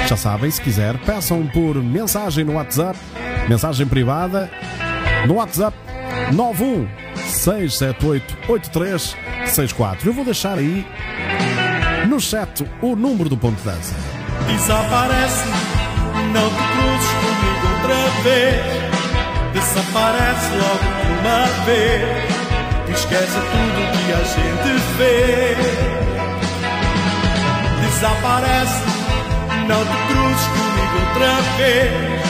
A: Já sabem, se quiser, peçam por mensagem no WhatsApp, mensagem privada, no WhatsApp 91 678 8364. Eu vou deixar aí no chat o número do ponto de dança.
H: Desaparece Não te cruzes comigo outra vez Desaparece logo de uma vez Esquece tudo que a gente fez Desaparece Não te cruzes comigo outra vez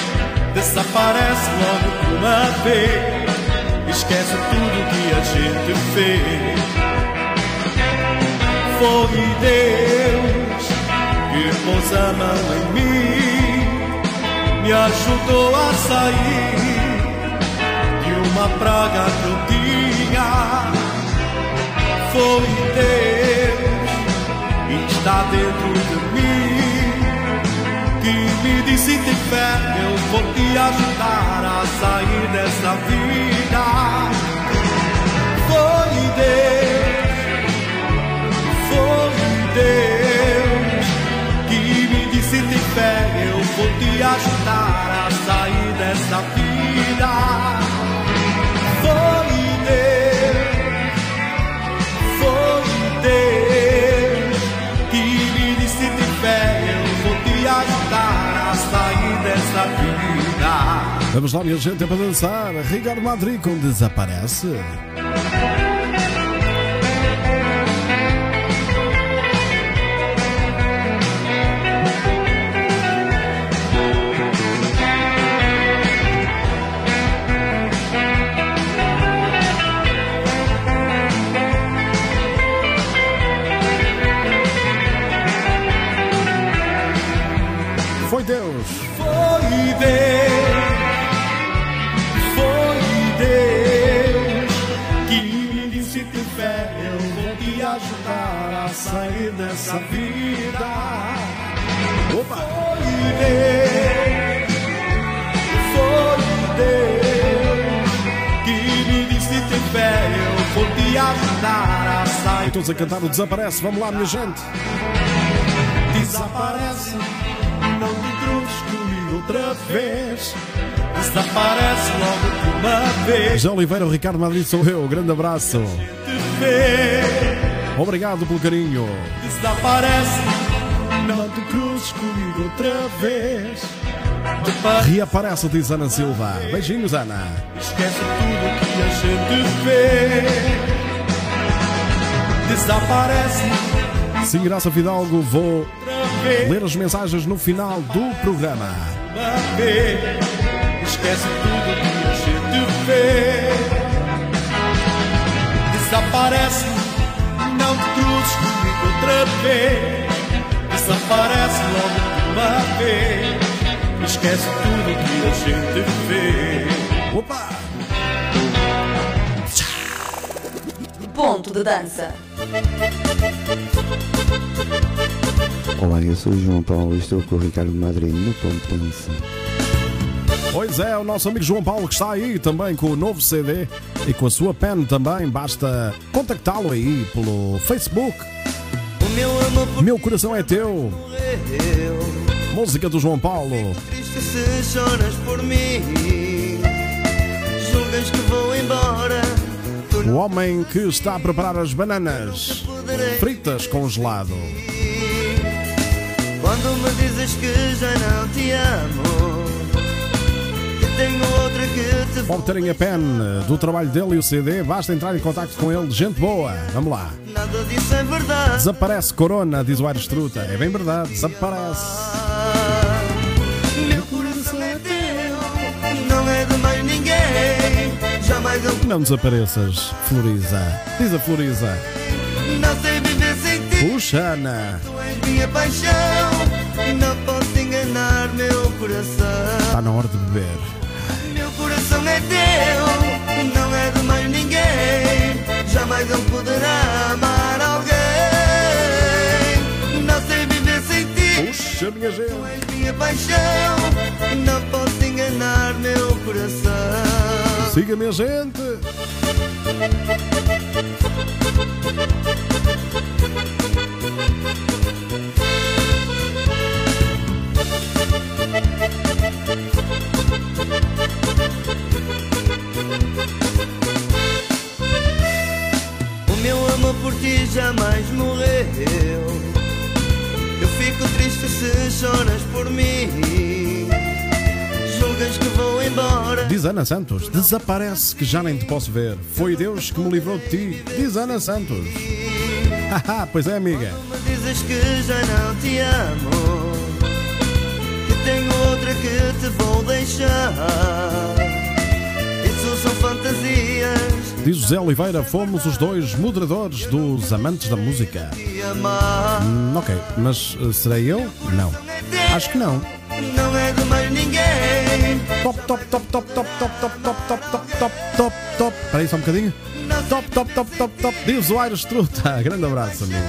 H: Desaparece logo de uma vez. Esquece tudo que a gente fez. Foi Deus que pôs a mão em mim, me ajudou a sair de uma praga que eu tinha. Foi Deus que está dentro de mim, me disse tem fé, eu vou te ajudar a sair dessa vida. Foi Deus foi Deus que me disse tem fé, eu vou te ajudar a sair dessa vida.
A: Vamos lá, minha gente, é para dançar. Ricardo Madrid com Desaparece.
H: Dessa vida.
A: Opa!
H: Foi Deus, foi Deus que me disse tem fé, eu vou te ajudar a sair.
A: Todos a cantar o Desaparece. Vamos lá, minha gente.
H: Desaparece, não te cruzes comigo outra vez. Desaparece logo de uma vez.
A: José Oliveira, o Ricardo Madrid sou eu. Grande abraço. Obrigado pelo carinho.
H: Desaparece, não te cruzes comigo outra vez.
A: Reaparece, diz Ana Silva. Beijinhos, Ana.
H: esquece tudo que a gente vê. Desaparece
A: Sim, Graça Fidalgo, vou ler as mensagens no final do programa.
H: Esquece tudo que a gente vê. Desaparece, comigo outra vez. Desaparece logo de uma vez. Esquece tudo que a gente vê.
A: Opa!
D: Ponto de dança.
K: Olá, eu sou o João Paulo e estou com o Ricardo Madrid no Ponto de Dança.
A: Pois é, o nosso amigo João Paulo que está aí também com o novo CD e com a sua pen também. Basta contactá-lo aí pelo Facebook.
L: O meu
A: Meu coração é teu.
L: eu.
A: Música do João Paulo.
L: Triste se choras por mim. Julgas que vou embora.
A: O homem que está a preparar as bananas fritas com gelado.
L: Quando me dizes que já não te amo.
A: Terem a pen do trabalho dele e o CD. Basta entrar em contato com ele. Gente boa. Vamos lá.
L: Nada disso é verdade.
A: Desaparece Corona, diz o Aires Truta. É bem verdade, desaparece.
L: Meu coração é teu, não é de mais ninguém. Jamais eu
A: Não desapareças, Floriza. Diz a Floriza.
L: não sei viver sem ti.
A: Puxa, Ana.
L: Tu és minha paixão, não posso enganar meu coração.
A: Está na hora de beber.
L: Coração é teu, não é de mais ninguém. Jamais eu poderá amar alguém. Não sei viver sem ti.
A: Puxa, minha
L: Tu
A: gente.
L: és minha paixão, não posso enganar meu coração.
A: Siga, minha gente.
L: Jamais morreu. Eu fico triste se choras por mim. Julgas que vou embora.
A: Diz Ana Santos. Desaparece que já nem te posso ver. Foi Deus que me livrou de ti. Diz Ana Santos. [laughs] Haha, pois é, amiga.
L: Me dizes que já não te amo. Que tenho outra que te vou deixar.
A: Diz José Oliveira, fomos os dois moderadores dos Amantes da Música. Hum, ok, mas eh, serei eu? Não. Acho que não.
L: Não é de mais ninguém.
A: Top, top, top, top, top, top, top, top, top, top, top, top, top. Espera aí só um bocadinho. Top, top, top, top, top. Diz o Aires Truta. Grande abraço, amigo.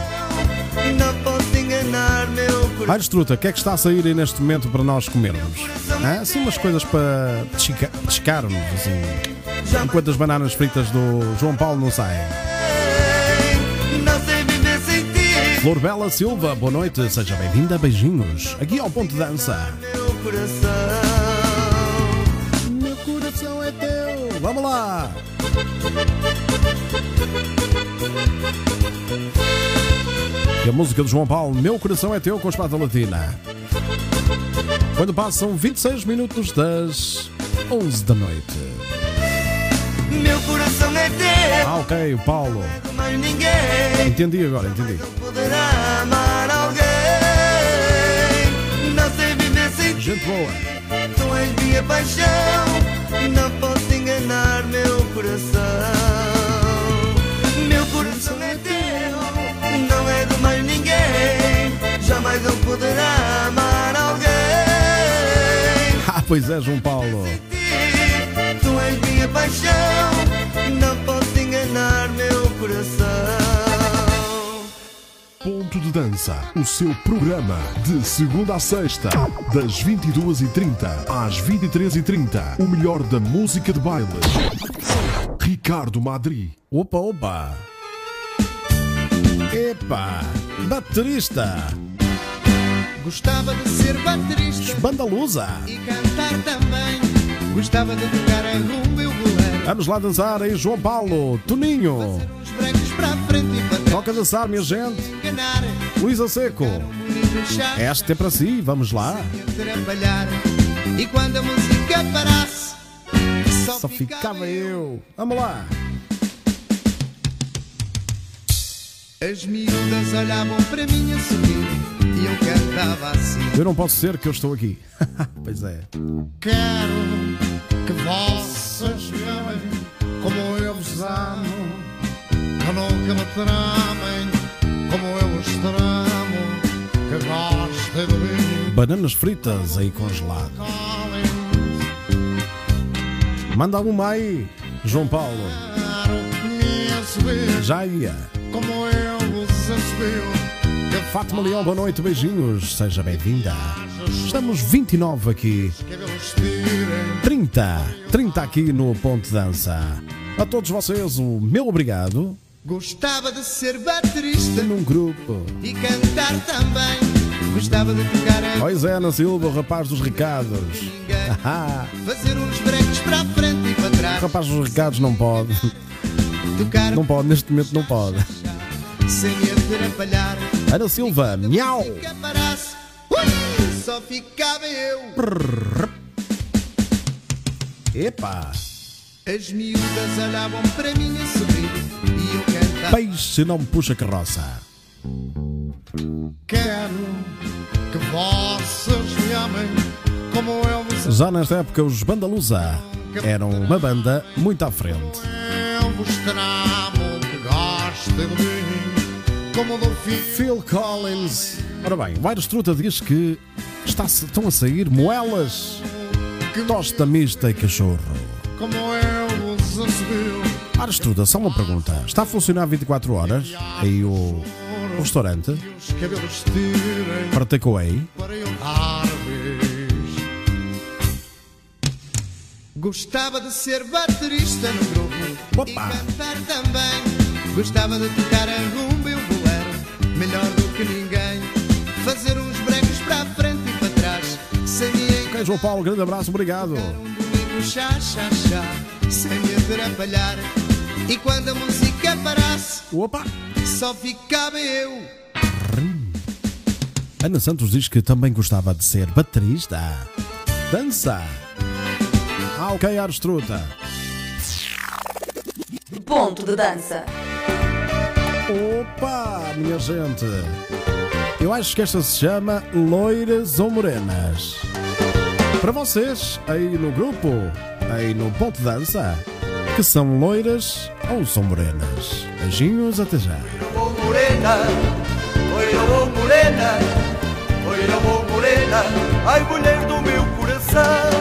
L: Não posso enganar meu.
A: Aires Truta, o que é que está a sair aí neste momento para nós comermos? Hã? Assim umas coisas para desca- descarmos, assim. Enquanto as bananas fritas do João Paulo não saem. Flor Bela Silva, boa noite, seja bem-vinda, beijinhos. Aqui ao Ponto Dança.
L: Meu coração
A: é teu. Vamos lá. E a música do João Paulo, Meu Coração é Teu, com a espada latina. Quando passam 26 minutos das 11 da noite.
L: Meu coração é teu.
A: Ah, ok, o Paulo.
L: Mais ninguém
A: Entendi agora, entendi.
L: poderá amar alguém. Não sei viver sem ti.
A: Gente boa.
L: Tu és minha paixão. Não posso enganar meu coração. Meu coração é teu. Não é de mais ninguém. Jamais eu poderá amar alguém. [laughs]
A: Ah, pois é, João Paulo.
L: Minha paixão, não posso enganar meu coração.
B: Ponto de Dança, o seu programa de segunda a sexta, das 22h30 às 23h30. O melhor da música de baile. Ricardo Madri.
A: Opa, opa. Epa, baterista.
I: Gostava de ser baterista
A: Bandalusa.
I: e cantar também. Gostava de tocar a rumba e o bolero.
A: Vamos lá dançar em João Paulo. Toninho. Toca dançar, minha gente. Luísa Seco. Este é para si, vamos lá.
I: E quando a música parasse, só,
A: Só ficava eu. Vamos lá.
I: As miúdas olhavam para mim a sorrir e eu cantava assim.
A: Eu não posso ser que eu estou aqui. [laughs] pois é.
I: Quero que vocês me amem como eu vos amo. Que nunca me tramem como eu os tramo. Que gostem de mim,
A: Bananas fritas aí congelado.
I: calem.
A: Manda uma aí, João Paulo. Já ia.
I: como eu vos assobio.
A: Fátima Leão, boa noite, beijinhos. Seja bem-vinda. Estamos 29 aqui.
I: cabelos tirem.
A: 30. 30 aqui no Ponto Dança. A todos vocês, o meu obrigado.
I: Gostava de ser baterista
A: Num grupo.
I: e cantar também. Gostava de tocar a
A: Pois é, Ana Silva, o rapaz dos recados. [laughs]
I: Fazer uns breques para a frente e para
A: o
I: trás.
A: rapaz dos recados não pode.
I: Tocar
A: Não pode, neste momento não pode.
I: Sem me atrapalhar.
A: Ana Silva, miau!
I: Ui, só ficava eu.
A: Epa!
I: As miúdas olhavam para mim a sorrir e eu cantava.
A: Peixe não puxa carroça.
I: Quero que vocês me amem como eu vos
A: Já nesta época, os Bandalusa eram uma banda muito à frente.
I: eu vos tramo. Que gostem de mim.
A: Phil Collins. Ora bem, o Aires Truta diz que está, estão a sair moelas, tosta mista e cachorro. Aires Truta, só uma pergunta. Está a funcionar 24 horas aí o, o restaurante para takeaway?
I: Gostava de ser baterista no grupo
A: Opa!
I: e cantar também. Gostava de tocar a rumba Fazer uns breques para a frente e para trás, sem me
A: Ok, João Paulo, grande abraço, obrigado.
I: um chá, chá, chá, sem me atrapalhar. E quando a música parasse,
A: Opa!
I: só ficava eu.
A: Ana Santos diz que também gostava de ser baterista. Dança! Ah, ok, Aires Truta.
D: Ponto de dança.
A: Opa, minha gente! Eu acho que esta se chama Loiras ou Morenas. Para vocês, aí no grupo, aí no Ponto de Dança, que são loiras ou são morenas. Beijinhos, até já.
L: Oh morena, oi oh morena, oi oh morena, ai mulher do meu coração.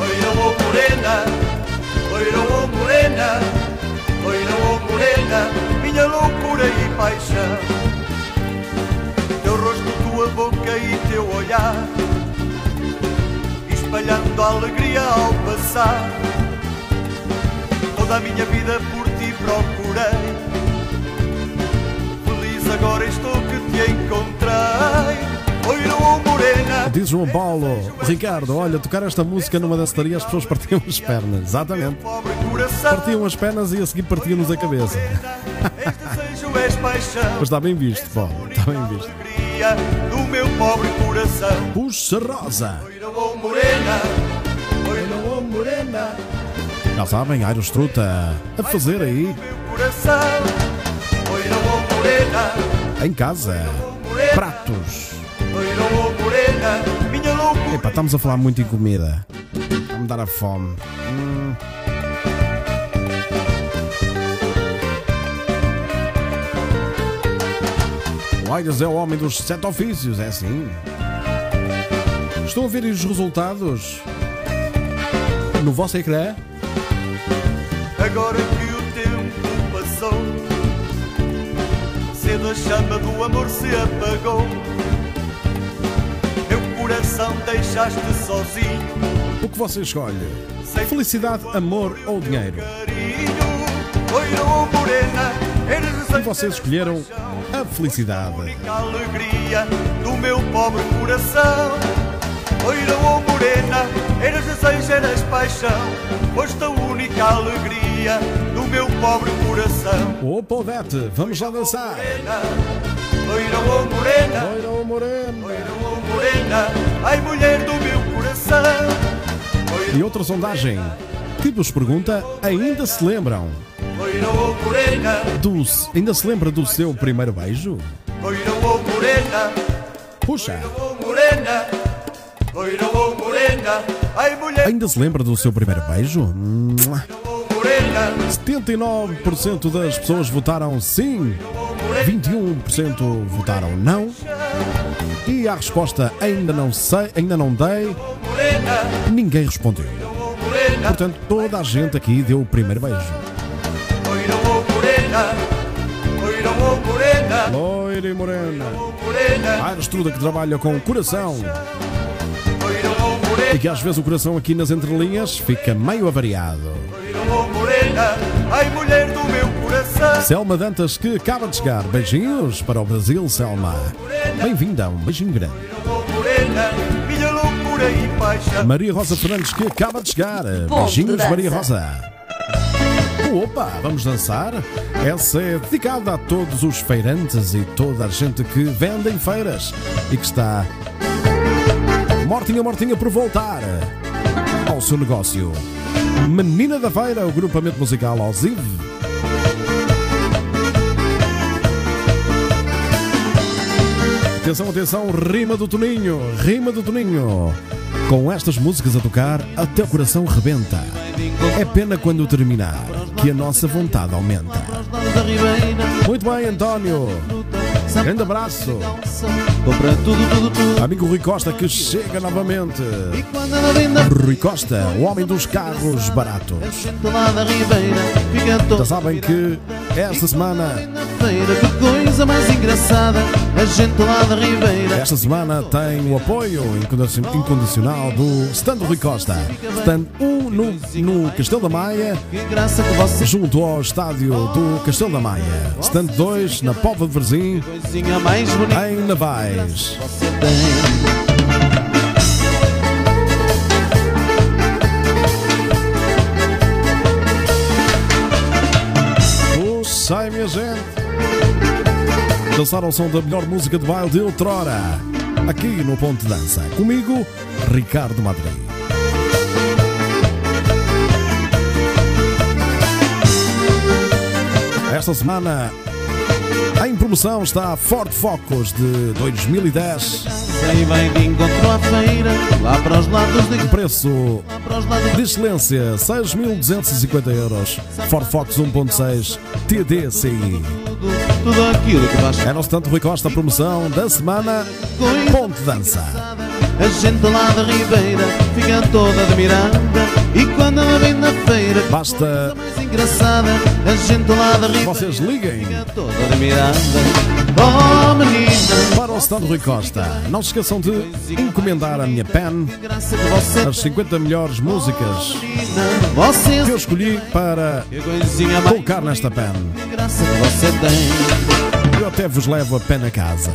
L: Oi oh morena, oi oh morena, oi oh morena, minha loucura e paixão. Boca e teu olhar, espalhando alegria ao passar. Toda a minha vida por ti procurei Feliz agora estou que te encontrei Oi,
A: Diz João Paulo, Ricardo, olha, tocar esta música numa dançaria as pessoas partiam as pernas. Exatamente. Partiam as pernas e a seguir partiam-nos a cabeça. Mas está bem visto, Paulo, está bem visto.
L: Do meu pobre coração
A: Puxa Rosa.
L: Não, morena Oi, não, morena
A: Já sabem, Aerostruta a fazer aí,
L: coração morena
A: em casa, pratos.
L: Oi, não, morena Minha loucura
A: Epá, estamos a falar muito em comida. Vai-me dar a fome. Hum. Aires é o homem dos sete ofícios, é assim. Estão a ver os resultados no vosso ecrã?
L: Agora que o tempo passou, cedo a chama do amor se apagou. Meu coração deixaste sozinho,
A: O que você escolhe? Felicidade, amor ou dinheiro? E vocês escolheram a felicidade.
L: única alegria do meu pobre coração. Oi, oh, morena, eres desejo, eres paixão, foste a única alegria do meu pobre coração.
A: Opa, Odete, vamos lá dançar.
L: Oi, oh, morena.
A: Loira ou morena?
L: Oh, morena, ai mulher do meu coração.
A: E outra sondagem que vos pergunta: ainda se lembram dos. Ainda se lembra do seu primeiro beijo? Puxa! Ainda se lembra do seu primeiro beijo? Mua.
L: oh, morena,
A: 79% das pessoas votaram sim, 21% votaram não. E a resposta ainda não sei, ainda não dei, ninguém respondeu. Portanto, toda a gente aqui deu o primeiro beijo. Loira e morena. A estruda que trabalha com o coração e que às vezes o coração aqui nas entrelinhas fica meio avariado. Selma Dantas que acaba de chegar. Beijinhos para o Brasil, Selma. Bem-vinda, um beijinho grande. Maria Rosa Fernandes que acaba de chegar. Beijinhos. Maria Rosa. Opa, vamos dançar? Essa é dedicada a todos os feirantes e toda a gente que vende em feiras e que está mortinha, mortinha por voltar ao seu negócio. Menina da Feira, o grupamento musical Osiv. Atenção, atenção, rima do Toninho, rima do Toninho. Com estas músicas a tocar, até o coração rebenta. É pena quando terminar, que a nossa vontade aumenta. Muito bem, António. Grande abraço.
M: tudo, tudo, tudo.
A: Amigo Rui Costa que chega novamente. Rui Costa, o homem dos carros baratos.
M: toda
A: Já sabem que esta semana,
M: coisa mais engraçada. A gente lá da Ribeira,
A: esta semana tem o apoio incondi- incondicional do Stand Rui Costa. Stand 1 no, no Castelo da Maia, junto ao estádio do Castelo da Maia. Stand 2 na Pova de Varzim,
M: coisinha mais bonita
A: em Navais.
M: você tem.
A: Sai, minha gente. Dançaram o som da melhor música de baile de outrora. Aqui no Ponto de Dança. Comigo, Ricardo Madrid. Esta semana Em promoção está a Ford Focus de 2010.
G: Aí vai de encontro à feira, lá para os lados de
A: Preço de excelência 6.250 euros. Ford Focus 1.6 TDCi. É nosso tanto Rui Costa, promoção da semana Ponte Dança.
G: A gente lá da Ribeira fica toda admirada E quando ela vem na feira
A: Basta
G: mais engraçada A gente lá da Ribeira
A: vocês liguem
G: fica toda admirada Oh menina,
A: para o stand Rui Costa. Não se esqueçam de encomendar a minha pen, as 50 melhores músicas
G: menina Você
A: que eu escolhi para colocar nesta pen. Eu até vos levo a pen a casa.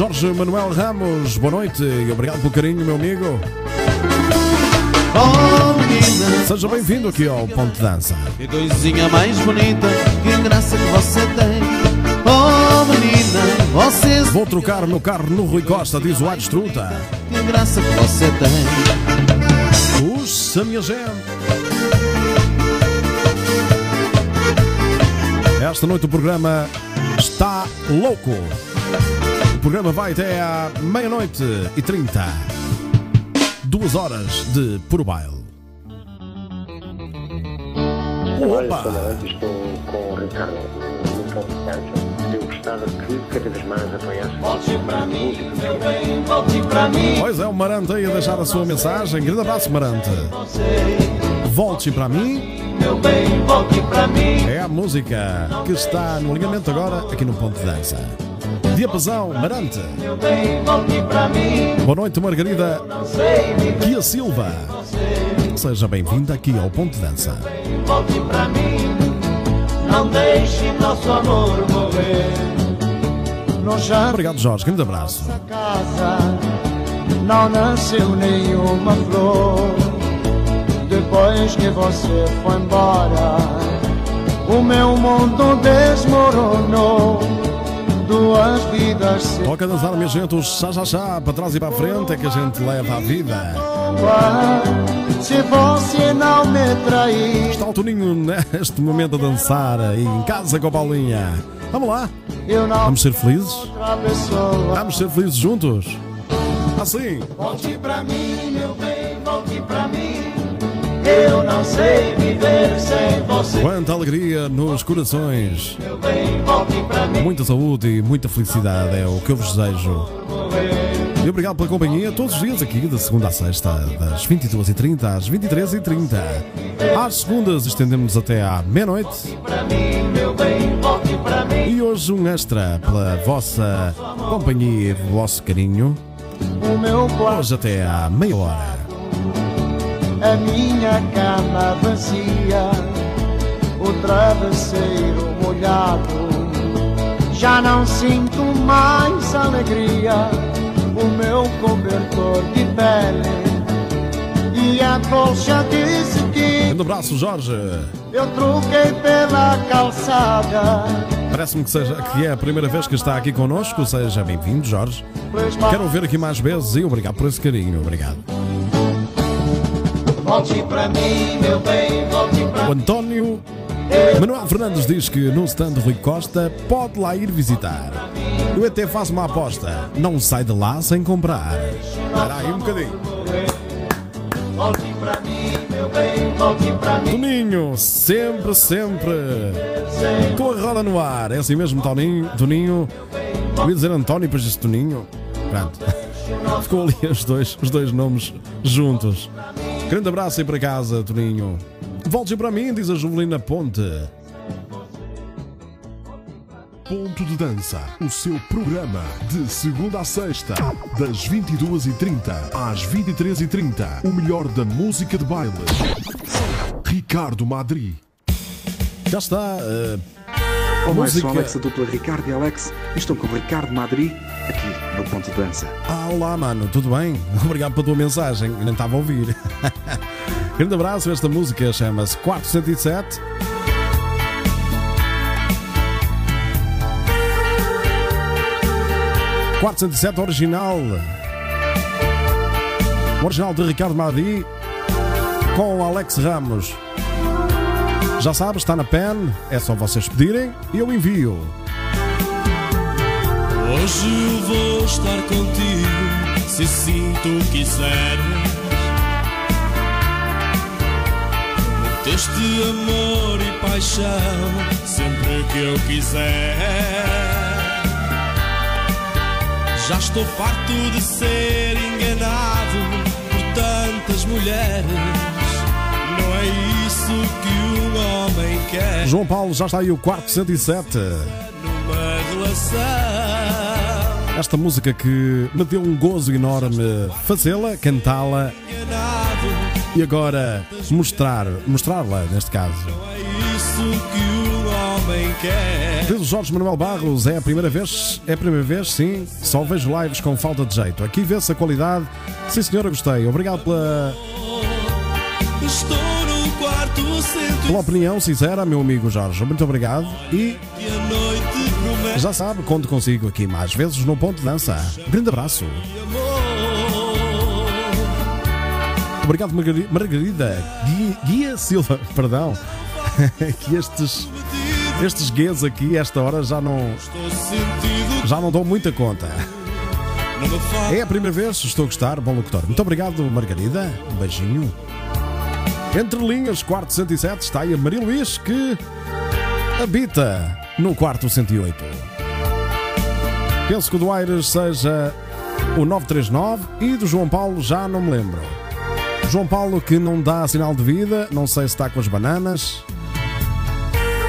A: Jorge Manuel Ramos, boa noite e obrigado pelo carinho, meu amigo.
G: Oh menina,
A: Seja bem-vindo aqui ao Ponto de Dança.
G: que coisinha mais bonita Que graça que você tem Oh menina, você
A: Vou trocar meu carro no Rui Costa, diz o Aires Truta.
G: Que graça que você tem
A: Puxa, minha gente. Esta noite o programa está louco. O programa vai até à meia-noite e trinta. Duas horas de puro baile.
N: Sr. Antes, estou com o Ricardo de dança. Eu gostava que cada vez mais apoiasse Volte para mim, meu bem, volte para mim.
A: Pois é, o Marante aí a deixar a sua mensagem. Grande abraço, Marante. Volte para mim.
O: Meu bem, volte para mim.
A: É a música que está no alinhamento agora aqui no Ponto de Dança. Diapasão, Marante.
O: Para.
A: Boa noite, Margarida Kia Silva. Seja bem-vinda aqui ao Ponto Dança.
O: volte pra mim. Não deixe nosso amor morrer.
A: Obrigado, Jorge. Grande abraço.
I: casa não nasceu nenhuma flor. Depois que você foi embora, o meu mundo desmoronou. Duas vidas
A: Toca dançar, minha gente, o chá, chá, chá, para trás e para frente é que a gente leva a vida.
I: Se você não me trair,
A: Está o Toninho neste momento a dançar aí em casa com a Paulinha. Vamos lá, vamos ser felizes? Vamos ser felizes juntos? Assim,
O: Volte pra mim, meu bem, volte pra mim. Eu não sei viver sem você.
A: quanta alegria nos corações.
O: Meu bem, volte pra mim.
A: Muita saúde e muita felicidade é o que eu vos desejo. E obrigado pela companhia todos os dias aqui, da segunda à sexta, das 22h30 às 23h30. Às segundas estendemos até à meia-noite. E hoje um extra pela vossa companhia e vosso carinho. Hoje até à meia hora.
I: A minha cama vazia, o travesseiro molhado. Já não sinto mais alegria, o meu cobertor de pele e a colcha de cetim.
A: Grande abraço, Jorge.
I: Eu troquei pela calçada.
A: Parece-me que, seja, que é a primeira vez que está aqui connosco. Seja bem-vindo, Jorge. Quero ver aqui mais vezes e obrigado por esse carinho. Obrigado.
O: Volte pra mim, meu bem, volte pra
A: O António Manuel Fernandes diz que no stand Rui Costa pode lá ir visitar. Eu até faço uma aposta. Não sai de lá sem comprar. Espera aí um bocadinho.
O: Volte pra mim, meu bem, volte pra mim.
A: Toninho, sempre, sempre. Com a roda no ar. É assim mesmo, Toninho. Toninho. Eu ia dizer António, depois disse Toninho. Pronto. [laughs] Ficou ali os dois, os dois nomes juntos. Grande abraço aí para casa, Toninho. Volte para mim, diz a Juvelina Ponte.
B: Ponto de Dança, o seu programa de segunda a sexta, das 22h30 às 23h30. O melhor da música de baile. Ricardo Madri.
A: Já está. eh,
P: Olá, eu sou
A: música.
P: Alex, a dupla Ricardo e Alex. e Estou com o Ricardo Madri, aqui no Ponto de Dança.
A: Ah, olá, mano, tudo bem? [laughs] Obrigado pela tua mensagem, nem estava a ouvir. [laughs] Grande abraço, esta música chama-se 407. ...407 original... ...o original de Ricardo Madi... com Alex Ramos. Já sabes, está na pen, é só vocês pedirem e eu envio.
C: Hoje vou estar contigo, se assim tu quiseres. Deste amor e paixão, sempre que eu quiser. Já estou farto de ser enganado por tantas mulheres. Não é isso que um homem quer.
A: João Paulo, já está aí o quarto 107.
C: Numa relação.
A: Esta música que me deu um gozo enorme fazê-la, cantá-la e agora mostrar, mostrá-la neste caso. Diz o Jorge Manuel Barros, é a primeira vez? É a primeira vez, sim. Só vejo lives com falta de jeito. Aqui vê-se a qualidade. Sim, senhora, gostei. Obrigado pela, pela opinião sincera, meu amigo Jorge. Muito obrigado. E já sabe, conto consigo aqui mais vezes no Ponto de Dança. Um grande abraço. Obrigado, Margari- Margarida Guia, Guia Silva. [laughs] Perdão. [laughs] que estes, estes guias aqui, esta hora, já não, já não dão muita conta. É a primeira vez, estou a gostar, bom locutor. Muito obrigado, Margarida. Um beijinho. Entre linhas, quarto 107, está aí a Maria Luís que habita no quarto 108. Penso que o do Aires seja o 939 e do João Paulo já não me lembro. João Paulo que não dá sinal de vida, não sei se está com as bananas.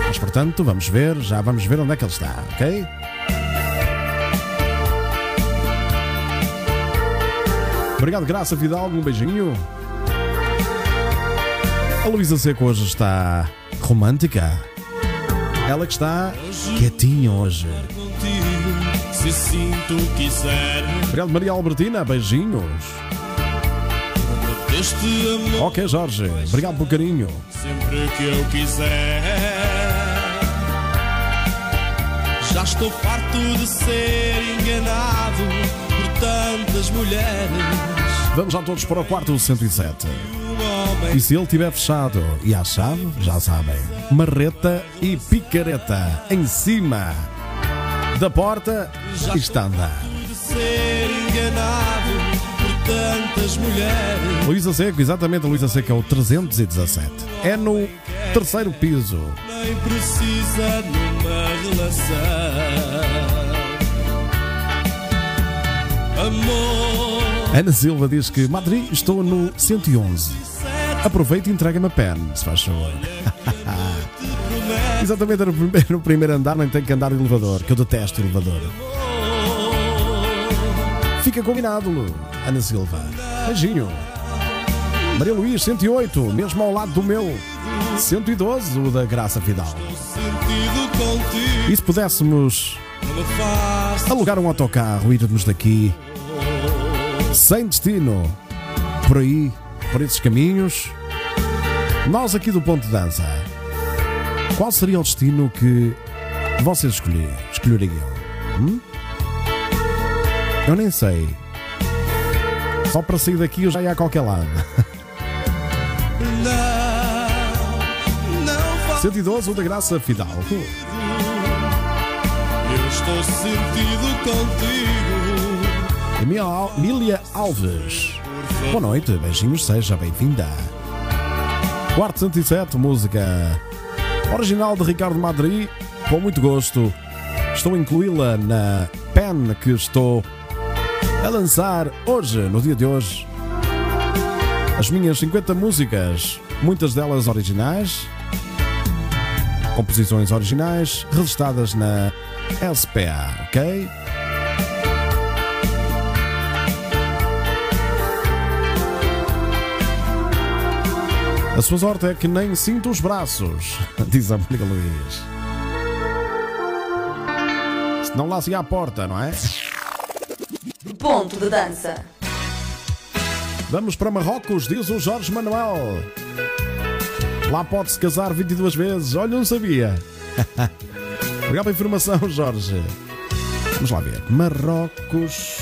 A: Mas portanto, vamos ver, já vamos ver onde é que ele está, ok? Obrigado, Graça Fidalgo, um beijinho. A Luísa Seco hoje está romântica. Ela que está quietinha hoje.
C: se tu quiseres.
A: Obrigado, Maria Albertina, beijinhos. Ok, Jorge, obrigado pelo carinho.
C: sempre que eu quiser. Já estou farto de ser enganado por tantas mulheres.
A: Vamos já todos para o quarto 107. E se ele tiver fechado e à chave, já sabem, marreta e picareta em cima da porta está a andar.
C: de ser enganado por tantas mulheres.
A: Luísa Seco, exatamente, Luísa Seco é o 317. É no terceiro piso.
C: Nem precisa numa relação. Amor.
A: Ana Silva diz que Madrid estou no 111. Aproveita e entrega-me a pen, se faz favor. [laughs] Exatamente, no primeiro, andar nem tem que andar de elevador, que eu detesto elevador. Fica combinado. Ana Silva. Beijinho. Maria Luís, 108, mesmo ao lado do meu. 112, o da Graça Fidal. E se pudéssemos alugar um autocarro, irmos daqui, sem destino, por aí, por esses caminhos, nós aqui do Ponto de Dança, qual seria o destino que vocês escolher, escolheriam? Hum? Eu nem sei. Só para sair daqui eu já ia a qualquer lado.
C: Não, não faz
A: 112, o da Graça Fidalgo.
C: Eu estou sentido contigo.
A: Emília Alves. Boa noite, beijinhos, seja bem-vinda. Quarto 107, música original de Ricardo Madri, com muito gosto. Estou a incluí-la na pen que estou a lançar hoje, no dia de hoje. As minhas 50 músicas, muitas delas originais, composições originais, registradas na SPA, ok? A sua sorte é que nem sinto os braços, [laughs] diz a Mónica Luís. Se não lá se à porta, não é?
D: Ponto de dança.
A: Vamos para Marrocos, diz o Jorge Manuel. Lá pode-se casar 22 vezes. Olha, não sabia. [laughs] Obrigado pela informação, Jorge. Vamos lá ver. Marrocos.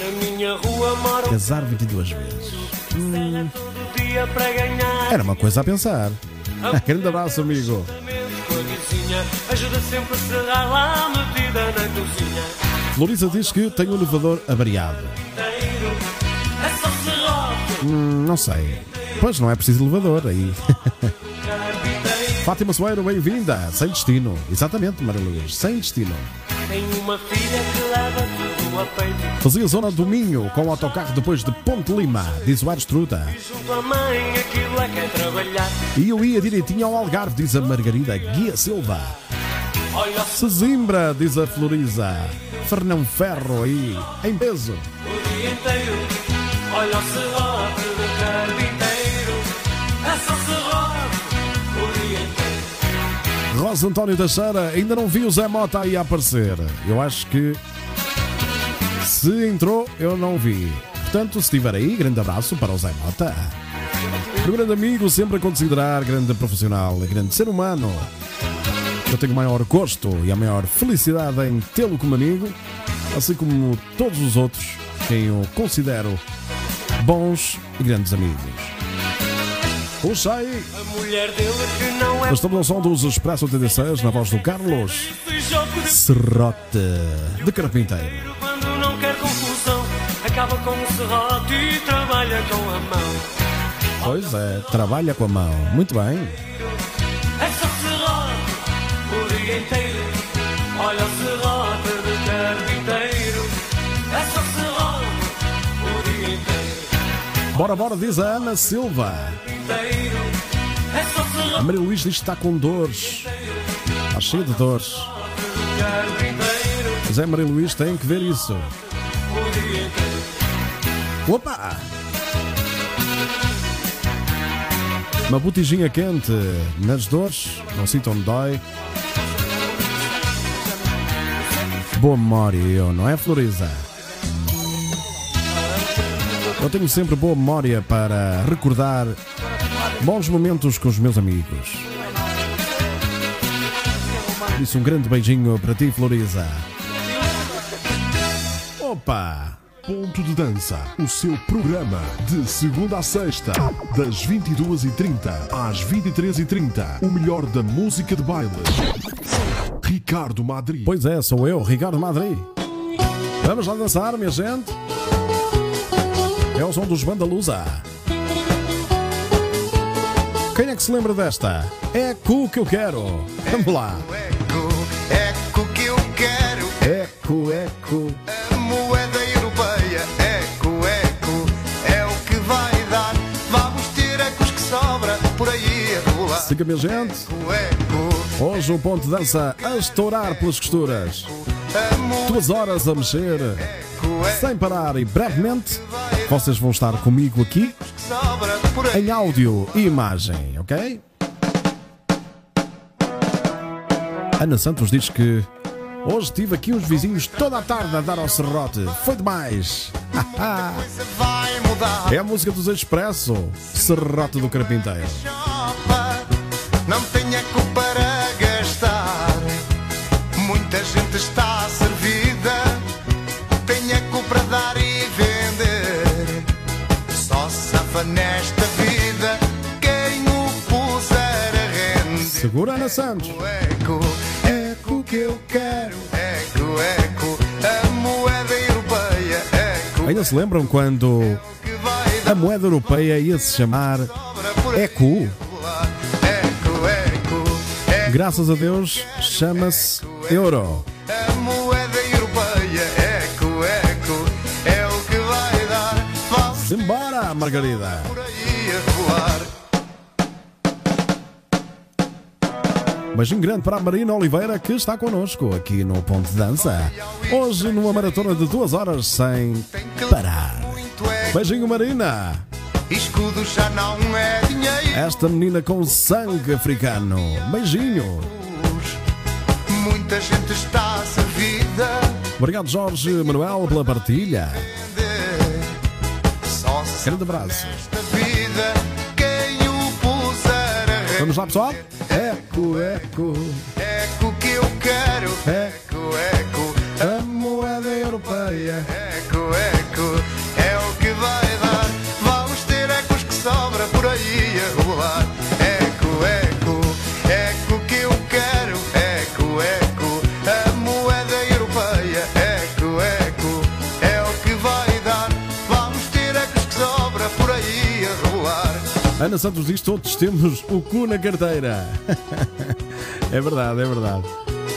L: Na minha rua mora
A: Casar 22 vezes. Hum. Era uma coisa a pensar. [laughs] Grande abraço, amigo.
H: Ajuda sempre a serrar lá metida na cozinha.
A: Florisa diz que tem um elevador avariado.
H: É.
A: Hum, não sei. Pois não é preciso elevador aí. Fátima Soeiro, bem-vinda. Sem destino. Exatamente, Maria Luís. Sem destino.
H: Tenho uma filha que
A: Fazia zona do Minho com o autocarro depois de Ponte Lima, diz o Ares Truta. E eu ia direitinho ao Algarve, diz a Margarida Guia Silva. Sesimbra, diz a Floriza. Fernão Ferro aí, em peso.
H: o dia inteiro. Olha o do carpinteiro. O dia inteiro.
A: Rosa António Teixeira, ainda não vi o Zé Mota aí a aparecer. Eu acho que se entrou, eu não vi. Portanto, se estiver aí, grande abraço para o Zé Mota. Meu grande amigo, sempre a considerar grande profissional, grande ser humano. Eu tenho o maior gosto e a maior felicidade em tê-lo como amigo, assim como todos os outros, quem eu considero bons e grandes amigos. Puxa aí!
H: É
A: estamos ao som dos Expresso 86 na voz do Carlos Serrote de Carpinteiro.
H: Confusão. Acaba com o serrote e trabalha com a mão.
A: Pois é, trabalha com a mão. Muito bem.
H: É só serrote o dia inteiro. Olha o serrote do carpinteiro. É só serrote o dia inteiro.
A: Bora, bora, diz a Ana Silva.
H: É
A: A Maria Luís diz que está com dores. Está cheia de dores.
H: do carpinteiro.
A: Mas é, Maria Luís, tem que ver isso. Opa! Uma botijinha quente nas dores, não sinto onde dói. Boa memória, eu, não é, Floriza? Eu tenho sempre boa memória para recordar bons momentos com os meus amigos. Isso, um grande beijinho para ti, Floriza.
B: Ponto de Dança, o seu programa de segunda a sexta, das 22h30 às 23h30. O melhor da música de baile. Ricardo Madri.
A: Pois é, sou eu, Ricardo Madri. Vamos lá dançar, minha gente. É o som dos Bandalusa. Quem é que se lembra desta? É cu que eu quero. Vamos lá.
L: Eco que eu quero,
A: Eco, eco. Siga, minha gente. Hoje o ponto de dança a estourar pelas costuras. Duas horas a mexer, sem parar e brevemente vocês vão estar comigo aqui em áudio e imagem, ok? Ana Santos diz que hoje tive aqui os vizinhos toda a tarde a dar ao serrote. Foi demais. [laughs] É a música dos Expresso, Serrote do Carpinteiro.
L: Não tenho eco para gastar. Muita gente está servida. Tem eco para dar e vender. Só safa nesta vida quem o puser a render.
A: Segura Ana Santos.
L: Eco, eco que eu quero. Eco, eco, a moeda europeia. Eco,
A: Ainda se lembram quando a moeda europeia ia se chamar ECU? Graças a Deus chama-se Euro.
L: A moeda europeia, eco, eco, é o que vai dar. Vamos
A: Simbora, Margarida! Beijinho grande para a Marina Oliveira que está connosco aqui no Ponto de Dança. Hoje numa maratona de duas horas sem parar.
L: É,
A: Beijinho, Marina!
L: Escudo já não é dinheiro.
A: Esta menina com sangue africano. Beijinho!
L: Muita gente está servida.
A: Obrigado, Jorge Manuel, pela partilha. Grande abraço. Vamos lá, pessoal? Eco, eco,
L: Eco que eu quero.
A: eco,
L: Eco, eco,
A: a moeda europeia. Ana Santos diz: todos temos o cu na carteira. [laughs] é verdade, é verdade.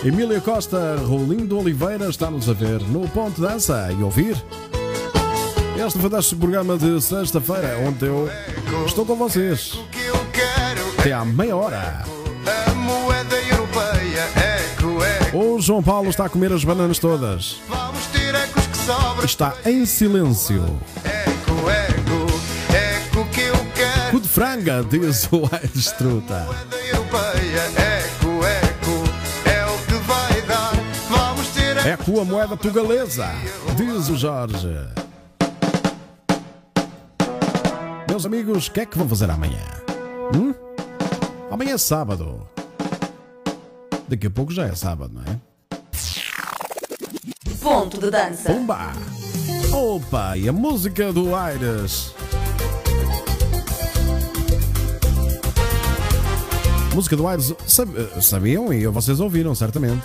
A: Emília Costa, Rolindo Oliveira está-nos a ver no Ponto Dança e ouvir este fantástico programa de sexta-feira, onde eu estou com vocês até à meia hora.
L: A moeda europeia, eco, eco.
A: O João Paulo está a comer as bananas todas.
L: Vamos ter ecos que sobram.
A: Está em silêncio.
L: Eco, eco,
A: Cu de franga, diz o Aires Truta.
L: Moeda europeia, eco, eco. É ter
A: É com a moeda portugalesa, diz o Jorge. Meus amigos, o que é que vão fazer amanhã? Hum? Amanhã é sábado. Daqui a pouco já é sábado, não é?
D: Ponto de dança.
A: Pumba! Opa, e a música do Aires? Música do Aires, sab- sabiam e vocês ouviram, certamente.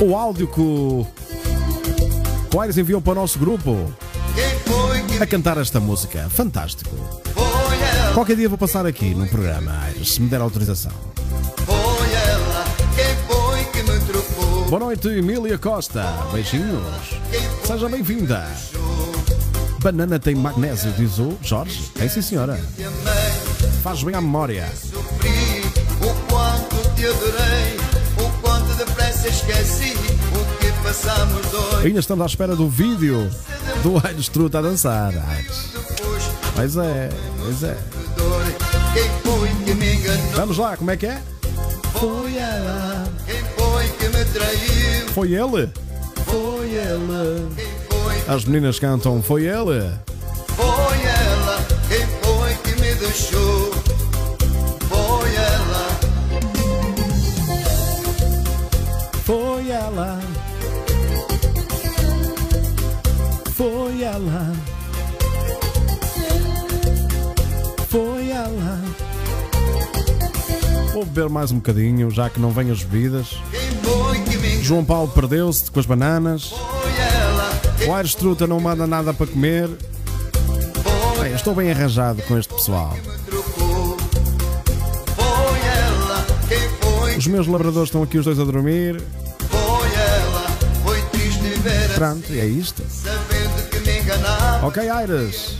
A: O áudio que o, Aires enviou para o nosso grupo a cantar esta música. Fantástico. Qualquer dia vou passar aqui no programa, Aires, se me der autorização. Boa noite, Emília Costa. Beijinhos. Seja bem-vinda. Banana tem magnésio, diz o Jorge. É sim, senhora. Faz bem à memória.
L: Te adorei, o quanto depressa esqueci o que passamos dois.
A: Ainda estamos à espera do vídeo do Aires Truta a dançar. Pois é, pois é. Vamos lá, como é que é?
L: Foi ela. Quem foi que me traiu?
A: Foi ele?
L: Foi ela.
A: As meninas cantam Foi ele?
L: Foi ela. Quem foi que me deixou? Ela.
A: Foi ela. Foi ela. Vou beber mais um bocadinho, já que não vêm as bebidas. João Paulo perdeu-se com as bananas. O Aires Truta não manda nada para comer. Bem, estou bem arranjado com este pessoal. Os meus labradores estão aqui os dois a dormir. Pronto, é isto. Ok, Aires.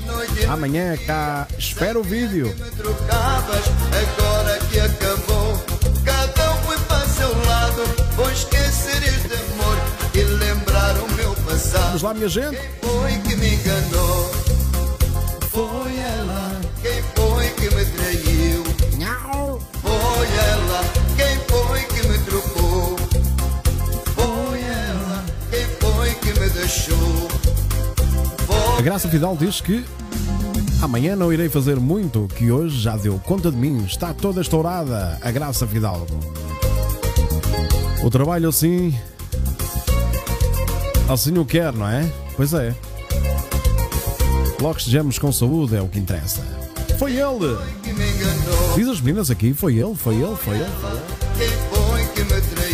A: Amanhã cá espera o vídeo.
L: Me trocavas, agora que acabou. Cada um foi para seu lado. Vou esquecer este amor e lembrar o meu passado.
A: Vamos lá, minha gente.
L: Quem foi que me enganou? Foi ela. Quem foi que me traiu? Foi ela.
A: A Graça Fidal diz que amanhã não irei fazer muito, que hoje já deu conta de mim. Está toda estourada a Graça Fidalgo. O trabalho assim. Assim o quer, não é? Pois é. Logo estejamos com saúde é o que interessa. Foi ele! Diz as meninas aqui, foi ele, foi ele, foi ele. Foi ele.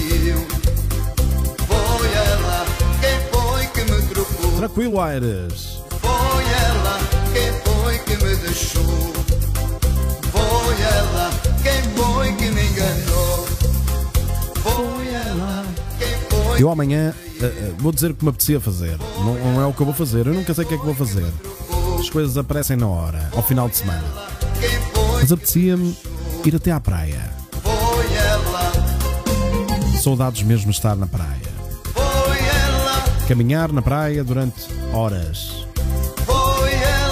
A: Tranquilo, Aires.
L: Foi ela. Quem foi que me deixou? Foi ela. Quem foi que me enganou? Foi ela. Quem foi
A: Eu amanhã eh, vou dizer o que me apetecia fazer. Não, não é o que eu vou fazer, eu nunca sei o que é que vou fazer. As coisas aparecem na hora, ao final de semana. Mas apetecia-me ir até à praia. Saudades mesmo estar na praia. Caminhar na praia durante horas.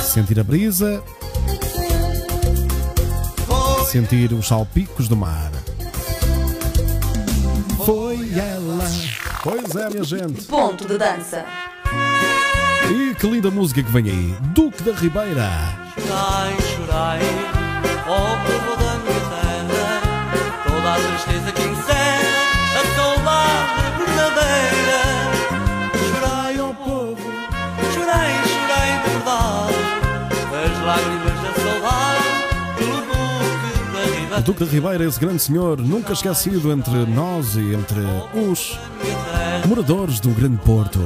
A: Sentir a brisa. Sentir os salpicos do mar. Foi ela. Pois é, minha gente.
D: Ponto de dança.
A: E que linda música que vem aí. Duque da Ribeira.
H: Chorai, chorai, ó povo da minha terra, toda a tristeza que
A: O. Duque da Ribeira, esse grande senhor, nunca esquecido entre nós e entre os moradores do Grande Porto.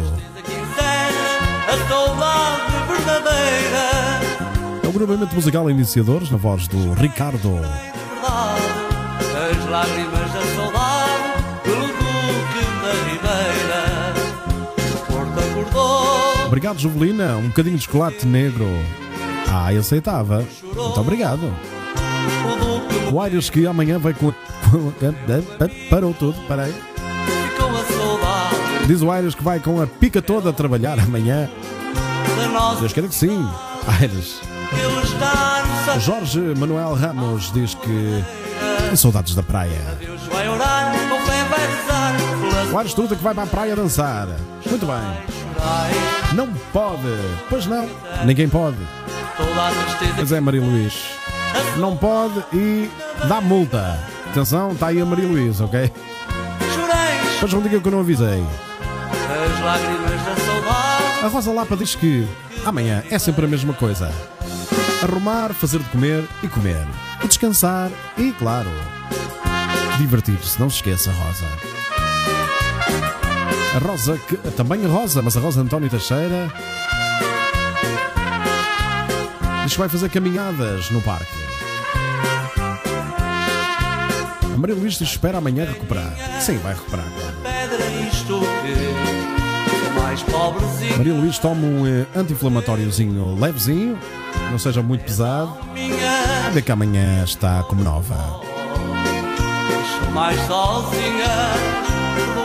A: É o agrupamento musical Iniciadores, na voz do Ricardo.
H: As lágrimas da saudade pelo Duque da Ribeira. O Porto acordou.
A: Obrigado, Juvelina. Um bocadinho de chocolate negro. Ah, eu aceitava. Muito obrigado. O Aires que amanhã vai com. [laughs] Parou tudo, peraí.
H: Ficou a saudade
A: Diz o Aires que vai com a pica toda a trabalhar amanhã. Deus queira que sim. Aires. Jorge Manuel Ramos diz que. Saudades da praia. O Aires tudo que vai para a praia dançar. Muito bem. Não pode. Pois não. Ninguém pode. Pois é, Maria Luís. Não pode e dá multa. Atenção, está aí a Maria Luís, ok? Pois não diga que eu não avisei.
H: As lágrimas da saudade.
A: A Rosa Lapa diz que amanhã é sempre a mesma coisa: arrumar, fazer de comer e comer. E descansar e, claro, divertir-se. Não se esqueça, Rosa. A Rosa, que, também a Rosa, mas a Rosa António Teixeira diz que vai fazer caminhadas no parque. A Maria Luís diz espera amanhã recuperar. Sim, vai recuperar, claro. Maria Luís toma um eh, anti-inflamatóriozinho levezinho, não seja muito pesado.
H: Minha,
A: A ver que amanhã está como nova.
H: mais sozinha.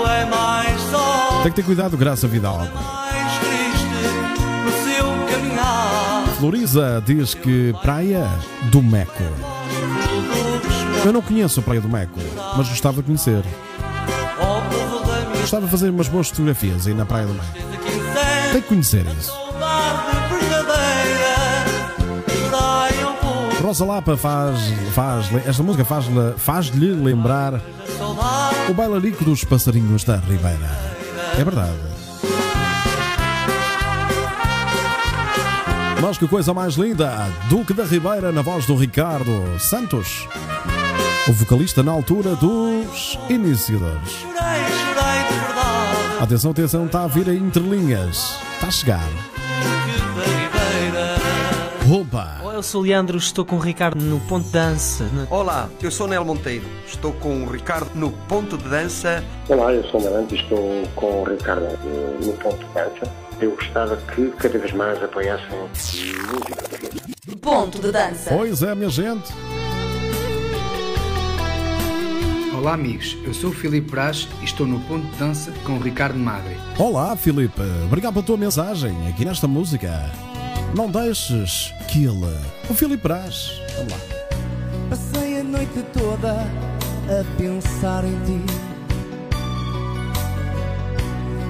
H: É mais só.
A: Tem que ter cuidado, Graça Vidal. Floriza diz que praia do Meco. Eu não conheço a praia do Meco, mas gostava de conhecer. Gostava de fazer umas boas fotografias aí na praia do Meco. Tem que conhecer isso. Rosa Lapa faz, faz esta música faz-lhe faz-lhe lembrar o bailarico dos passarinhos da Ribeira. É verdade. Mas que coisa mais linda! Duque da Ribeira na voz do Ricardo Santos, o vocalista na altura dos Iniciadores.
H: Chorei, chorei de verdade.
A: Atenção, atenção, está a vir a entrelinhas. Está a chegar.
H: Duque da Ribeira.
A: Opa!
Q: Eu sou o Leandro, estou com o Ricardo no ponto de dança. no-
R: Olá, eu sou Nel Monteiro. Estou com o Ricardo no ponto de dança.
N: Olá, eu sou Marante e estou com o Ricardo eh, no ponto de dança. Eu gostava que cada vez mais apoiassem música.
D: Ponto de dança.
A: Pois é, minha gente.
S: Olá amigos, eu sou o Filipe Braz e estou no ponto de dança com o Ricardo Magre.
A: Olá, Filipe. Obrigado pela tua mensagem aqui nesta música. Não deixes que ele. O Filipe Brás. Vamos lá.
T: Passei a noite toda a pensar em ti.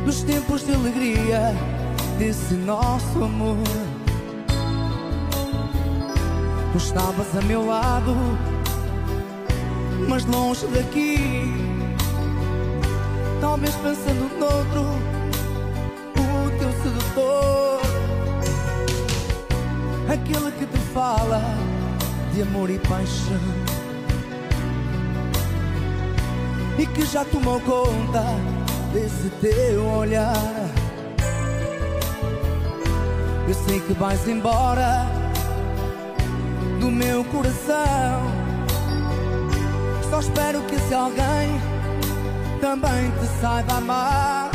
T: Nos tempos de alegria desse nosso amor. Tu estavas a meu lado, mas longe daqui. Talvez pensando noutro, o teu sedutor. Aquele que te fala de amor e paixão e que já tomou conta desse teu olhar. Eu sei que vais embora do meu coração. Só espero que esse alguém também te saiba amar.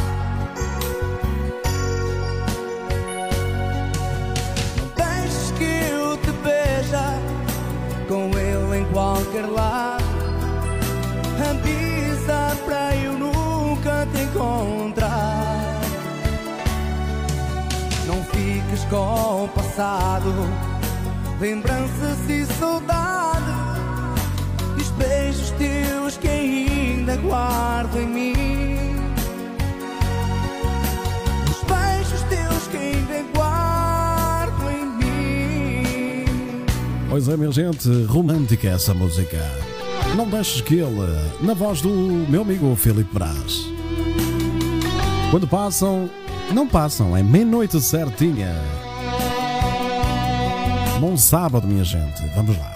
T: Não deixes que eu te beija com ele em qualquer lado. Com o passado, lembranças e saudade. Os beijos teus que ainda guardo em mim. Os beijos teus que ainda guardo em mim.
A: Pois é, minha gente, romântica essa música. Não deixes que ele, na voz do meu amigo Filipe Brás. Quando passam, não passam, é meia-noite certinha. Bom sábado, minha gente. Vamos lá.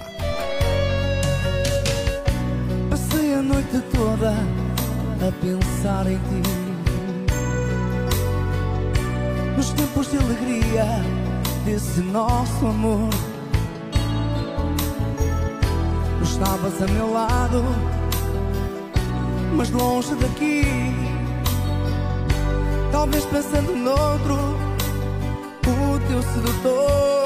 T: Passei a noite toda a pensar em ti. Nos tempos de alegria desse nosso amor. estavas a meu lado, mas longe daqui. Talvez pensando noutro, o teu sedutor,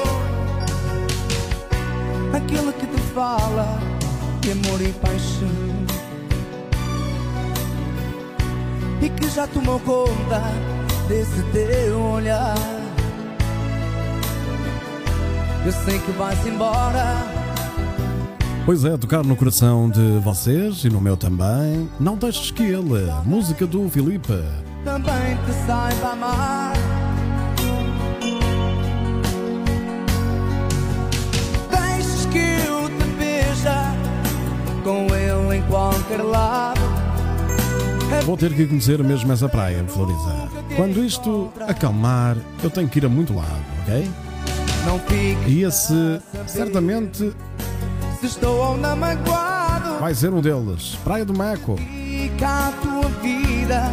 T: aquele que te fala de amor e paixão. E que já tomou conta desse teu olhar. Eu sei que vais embora.
A: Pois é, tocar no coração de vocês e no meu também. Não deixes que ele, música do Filipe.
T: também te saiba amar.
A: Vou ter que conhecer mesmo essa praia Floriza. Quando isto acalmar, eu tenho que ir a muito lado, ok? E esse, certamente, vai ser um deles. Praia do Meco.
T: Fica a tua vida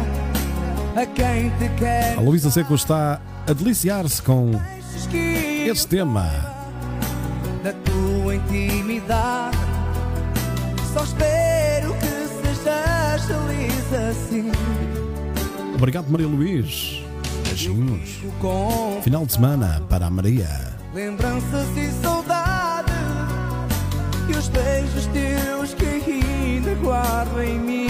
T: a quem te quer.
A: A Luísa Seco está a deliciar-se com esse tema.
T: da tua intimidade. Só espero que sejas feliz assim.
A: Obrigado, Maria Luís. Beijinhos. Final de semana para a Maria.
T: lembranças e saudade. E os beijos teus que ainda guardo em mim.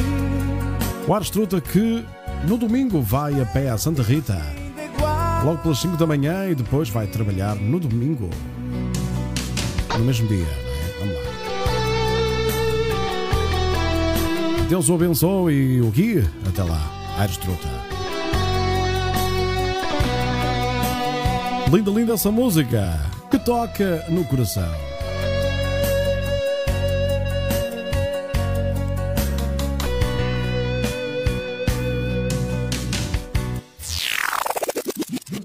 A: O Arstruta que no domingo vai a pé a Santa Rita. Logo pelas 5 da manhã e depois vai trabalhar no domingo. No mesmo dia, Deus o abençoe e o guie. Até lá, Arstruta. Linda, linda essa música que toca no coração.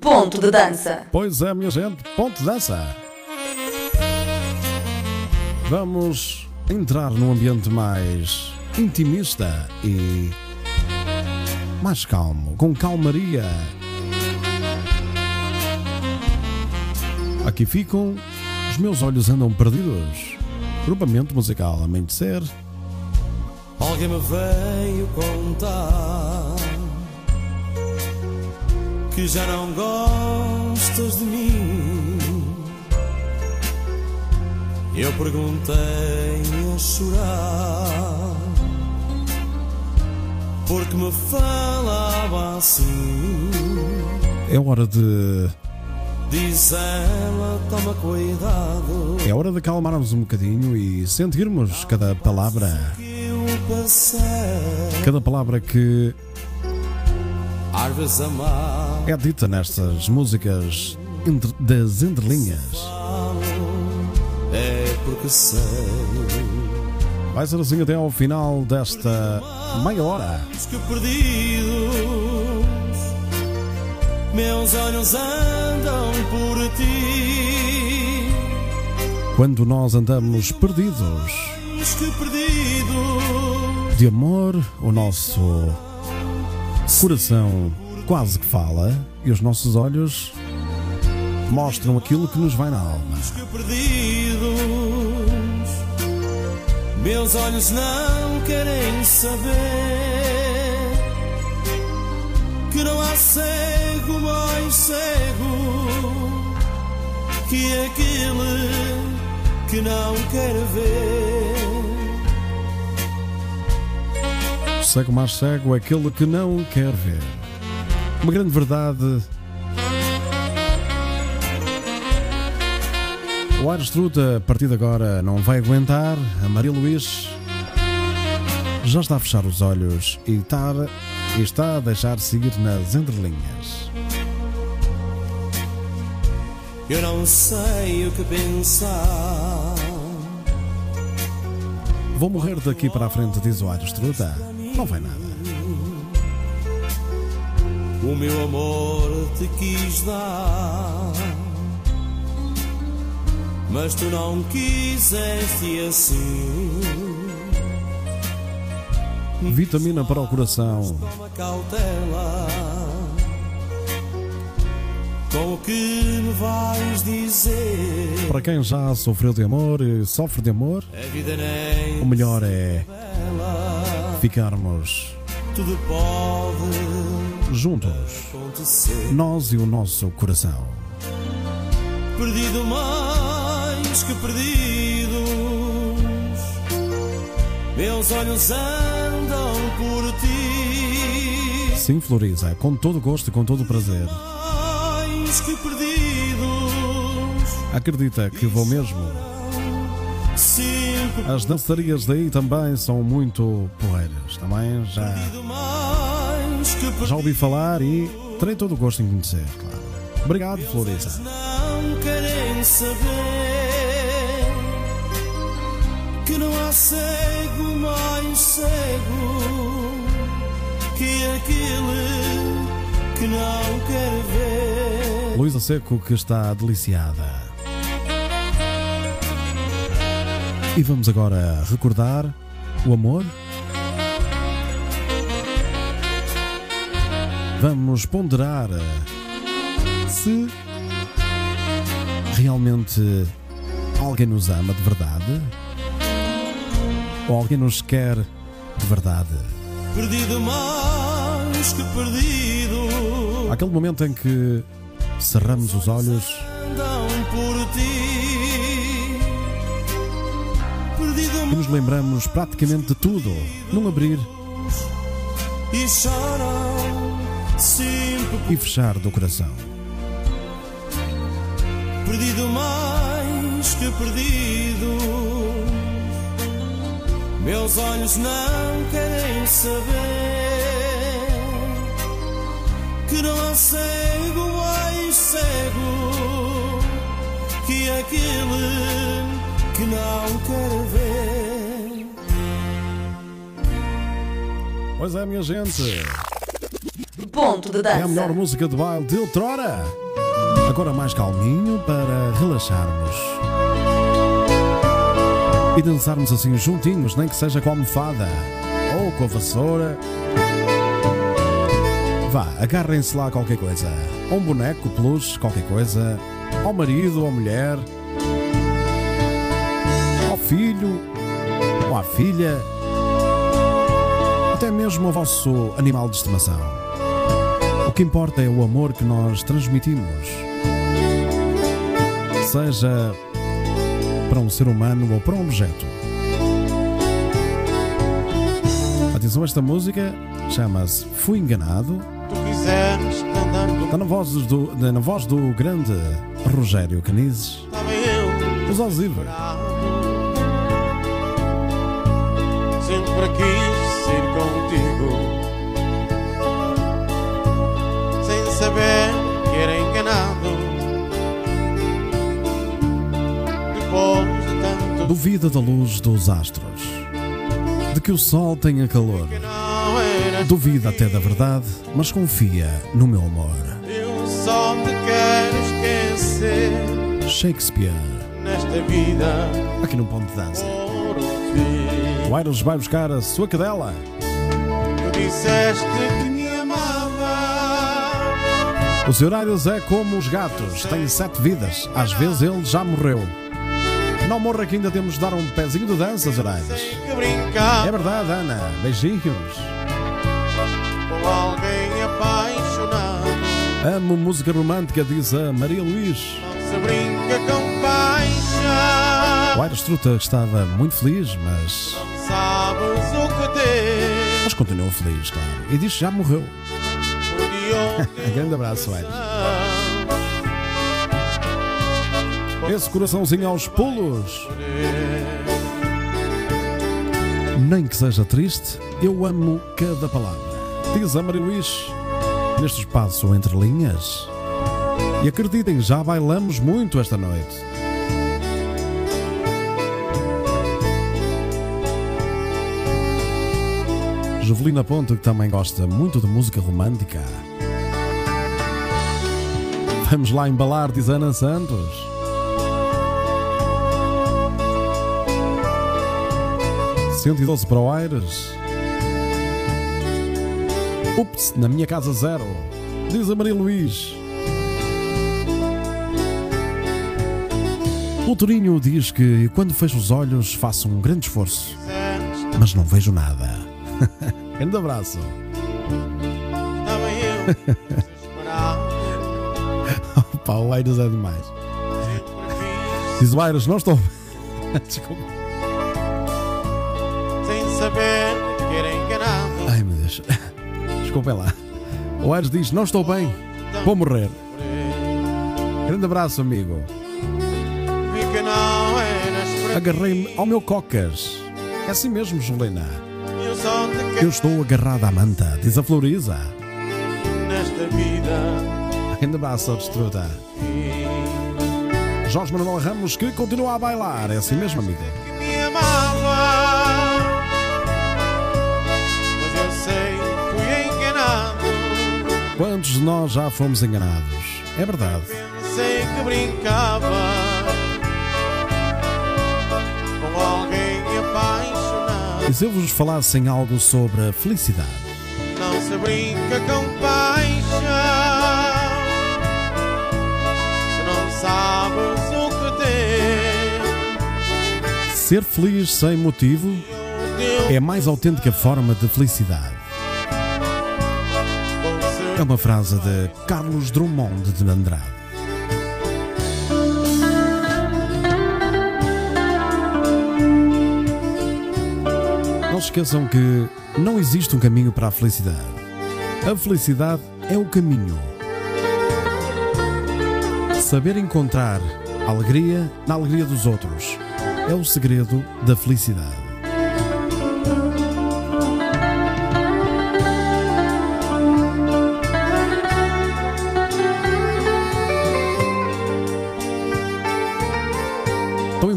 D: Ponto de dança.
A: Pois é, minha gente, ponto dessa. Vamos entrar num ambiente mais intimista e mais calmo, com calmaria. Aqui ficam Os Meus Olhos Andam Perdidos. Grupamento musical Amanhecer.
C: Alguém me veio contar que já não gostas de mim. Eu perguntei a chorar porque me falava assim.
A: É hora de.
C: Diz ela, toma cuidado.
A: É hora de acalmarmos um bocadinho e sentirmos cada palavra. Cada palavra que é dita nestas músicas entre- das entrelinhas.
C: É porque sei
A: Vai ser assim até ao final desta meia hora.
C: que perdidos meus olhos andam por ti.
A: Quando nós andamos perdidos
C: perdidos
A: de amor, o nosso coração quase que fala e os nossos olhos mostram aquilo que nos vai na alma.
C: Meus olhos não querem saber que não há cego mais cego que aquele que não quer ver.
A: Cego mais cego aquele que não quer ver. Uma grande verdade. O Aires Truta, a partir de agora, não vai aguentar. A Maria Luís já está a fechar os olhos e está, e está a deixar seguir nas entrelinhas.
C: Eu não sei o que pensar.
A: Vou morrer daqui para a frente, diz o Aires Truta. Não vai nada.
C: O meu amor te quis dar, mas tu não quiseste assim.
A: Vitamina para o coração.
C: Toma cautela com o que me vais dizer.
A: Para quem já sofreu de amor e sofre de amor, o melhor é ficarmos
C: tudo pode
A: juntos,
C: acontecer.
A: nós e o nosso coração.
C: Perdido mais que perdidos, meus olhos andam por ti.
A: Sim, Floriza, com todo gosto e com todo prazer.
C: Mais que perdidos,
A: Acredita que vou mesmo. As dançarias daí também são muito porreiras. Também já,
C: mais que perdidos.
A: já ouvi falar e terei todo o gosto em conhecer, claro. Obrigado, Floriza.
C: Não querem saber que não há cego mais cego que aquele que não quer ver.
A: Luísa Seco que está deliciada. E vamos agora recordar o amor. Vamos ponderar se realmente alguém nos ama de verdade ou alguém nos quer de verdade.
C: Perdido mais que perdido,
A: Aquele momento em que cerramos os olhos e nos lembramos praticamente de tudo, num abrir
C: e
A: e fechar do coração.
C: perdido mais que perdido. Meus olhos não querem saber que não há cego mais cego que aquele que não quer ver.
A: Pois é, minha gente.
D: Ponto de
A: É a
D: dança.
A: melhor música de baile de outrora. Agora mais calminho para relaxarmos. E dançarmos assim juntinhos, nem que seja com a almofada ou com a vassoura. Vá, agarrem-se lá a qualquer coisa. Um boneco, peluche, qualquer coisa. Ao marido, ou mulher. Ao filho, ou à filha. Até mesmo ao vosso animal de estimação. O que importa é o amor que nós transmitimos. Seja para um ser humano ou para um objeto. Atenção, esta música chama-se Fui Enganado. Está na voz do, na voz do grande Rogério Canizes. Os Alzheimer.
U: Sempre quis ir contigo Sem saber tanto
A: Duvida da luz dos astros. De que o sol tenha calor. Duvida até da verdade, mas confia no meu amor.
U: Eu só te quero esquecer
A: Shakespeare.
U: Nesta vida
A: Aqui no ponto de dança. O Iros vai buscar a sua cadela.
U: Tu disseste que me amava
A: Os horários é como os gatos, têm sete vidas. Às vezes ele já morreu. Não morra que ainda temos de dar um pezinho de dança, Zorais. É verdade, Ana. Beijinhos.
U: com alguém apaixonado
A: Amo música romântica, diz a Maria Luís.
U: Não se brinca com paixão
A: O Aires Truta estava muito feliz, mas.
U: Sabes o que
A: Mas continua feliz, claro. E diz que já morreu.
U: de [laughs]
A: Grande abraço, Aires. Esse coraçãozinho aos pulos. Nem que seja triste, eu amo cada palavra. Diz a Maria Luís, neste espaço entre linhas. E acreditem, já bailamos muito esta noite. Jovelina Ponto, que também gosta muito de música romântica. Vamos lá embalar, diz Ana Santos. Cento e doze para o Aires. Ups, na minha casa zero. Diz a Maria Luís. O Torinho diz que quando fecho os olhos faço um grande esforço, mas não vejo nada. [laughs] grande abraço. [laughs] Opa, o Aires é demais. Diz o Aires, não estou. [laughs] Desculpa.
U: Saber que era enganado.
A: Ai meu Deus. Desculpem lá. O Aires diz: Não estou bem, vou morrer. Grande abraço, amigo. Agarrei-me ao meu cocas. É assim mesmo, Juliana.
U: Eu
A: estou agarrada à manta, diz a Floriza.
U: nesta vida.
A: Grande abraço, destruta. Jorge Manuel Ramos que continua a bailar. É assim mesmo, amigo. Quantos de nós já fomos enganados? É verdade.
U: Sei que brincava com alguém apaixonado.
A: E se eu vos falasse em algo sobre a felicidade?
U: Não se brinca com paixão. Se não sabes o que tem.
A: Ser feliz sem motivo é a mais autêntica forma de felicidade. É uma frase de Carlos Drummond de Andrade. Não se esqueçam que não existe um caminho para a felicidade. A felicidade é o caminho. Saber encontrar alegria na alegria dos outros é o segredo da felicidade.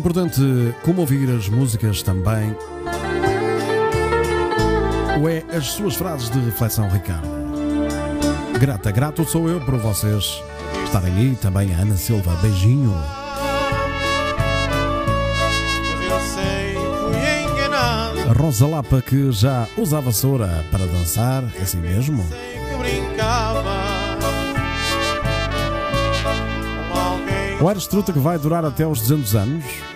A: Importante como ouvir as músicas também, ou é as suas frases de reflexão, Ricardo. Grata, grato sou eu por vocês estarem aí, também a Ana Silva, beijinho. A Rosa Lapa que já usa a vassoura para dançar, é assim mesmo? O Aerostruta que vai durar até aos 200 anos?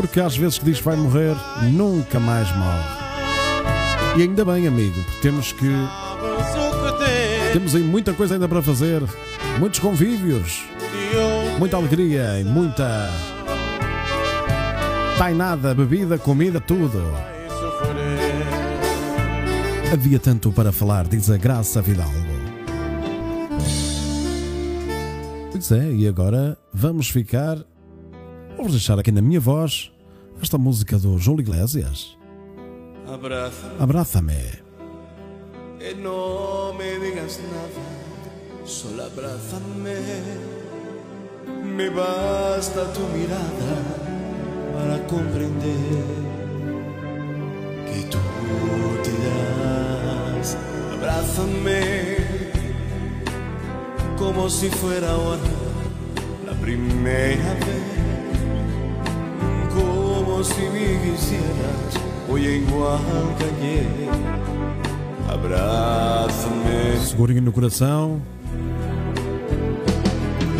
A: Porque às vezes que diz que vai morrer, nunca mais morre. E ainda bem, amigo, temos que. Temos aí muita coisa ainda para fazer, muitos convívios, muita alegria e muita. Tainada, bebida, comida, tudo. Havia tanto para falar, diz a Graça Vidalgo. Pois é, e agora vamos ficar. Vamos deixar aqui na minha voz esta música do Júlio Iglesias. Abraça-me.
H: y no me digas nada, solo abrázame. Me basta tu mirada para comprender que tú te das. Abrázame como si fuera ahora la primera vez. Como si me quisieras hoy igual que ayer. Abrázame.
A: Segurinho no coração.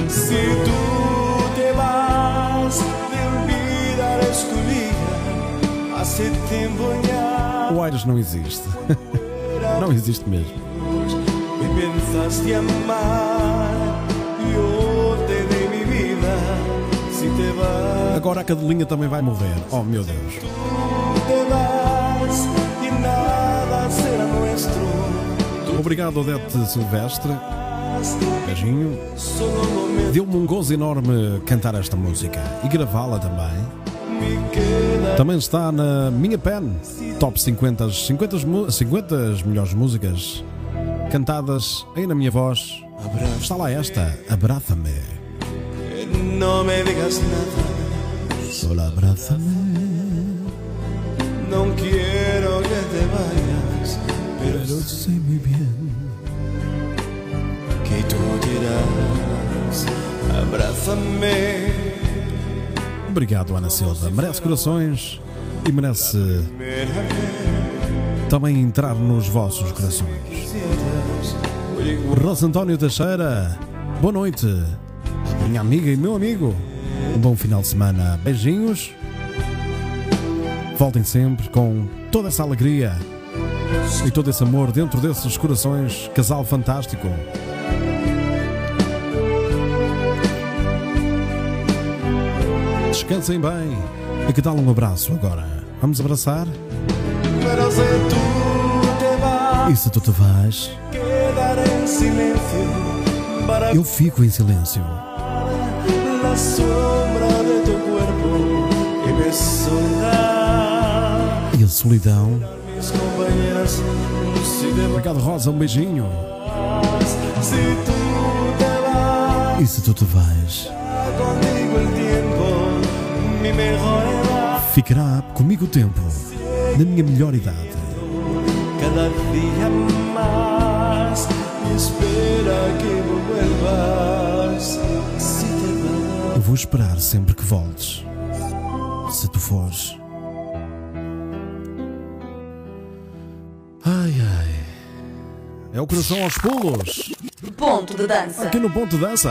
H: Si tú te vas de olvidar escolhida hace tiempo ya
A: O Aires não existe. [laughs] não existe mesmo.
H: me pensaste amar,
A: Agora a cadelinha também vai morrer. Oh meu Deus. Obrigado, Odete Silvestre. Beijinho. Deu-me um gozo enorme cantar esta música e gravá-la também. Também está na minha pen. Top 50, 50, mu- 50 melhores músicas cantadas aí na minha voz. Está lá esta, Abraça-me.
H: No me digas nada,
A: Solo abraça-me.
H: no quiero que te vayas, pero
A: sei muy bien
H: que tú dirás, abrázame.
A: Obrigado, Ana Silva. Merece corações e merece também entrar nos vossos corações. Rosa António Teixeira, boa noite. minha amiga e meu amigo. Um bom final de semana. Beijinhos. Voltem sempre com toda essa alegria e todo esse amor dentro desses corações. Casal fantástico. Descansem bem. E que tal um abraço agora? Vamos abraçar? E se tu te vais, eu fico em silêncio.
V: Sombra de tu cuerpo y mi soledad.
A: E a solidão. Obrigado, Rosa. Um beijinho. E se tu te vais, ficará comigo o tempo, na minha melhor idade.
V: Cada más y espera que vuelvas.
A: Vou esperar sempre que voltes. Se tu fores. Ai ai. É o coração aos pulos.
D: Ponto de dança.
A: Aqui no ponto de dança.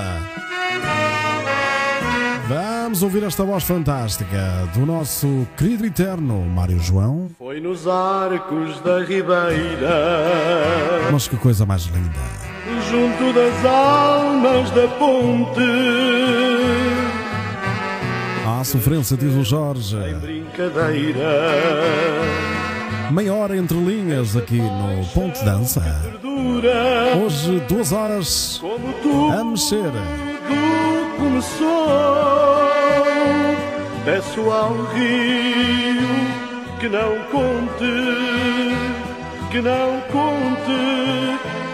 A: Vamos ouvir esta voz fantástica do nosso querido eterno Mário João.
H: Foi nos arcos da Ribeira,
A: Mas que coisa mais linda.
H: junto das almas da ponte,
A: À sofrência, diz o Jorge.
H: brincadeira.
A: Meia hora entre linhas aqui no Ponto de Dança. Hoje, duas horas
H: como tu
A: a mexer.
H: tudo começou. Peço ao rio que não conte, que não conte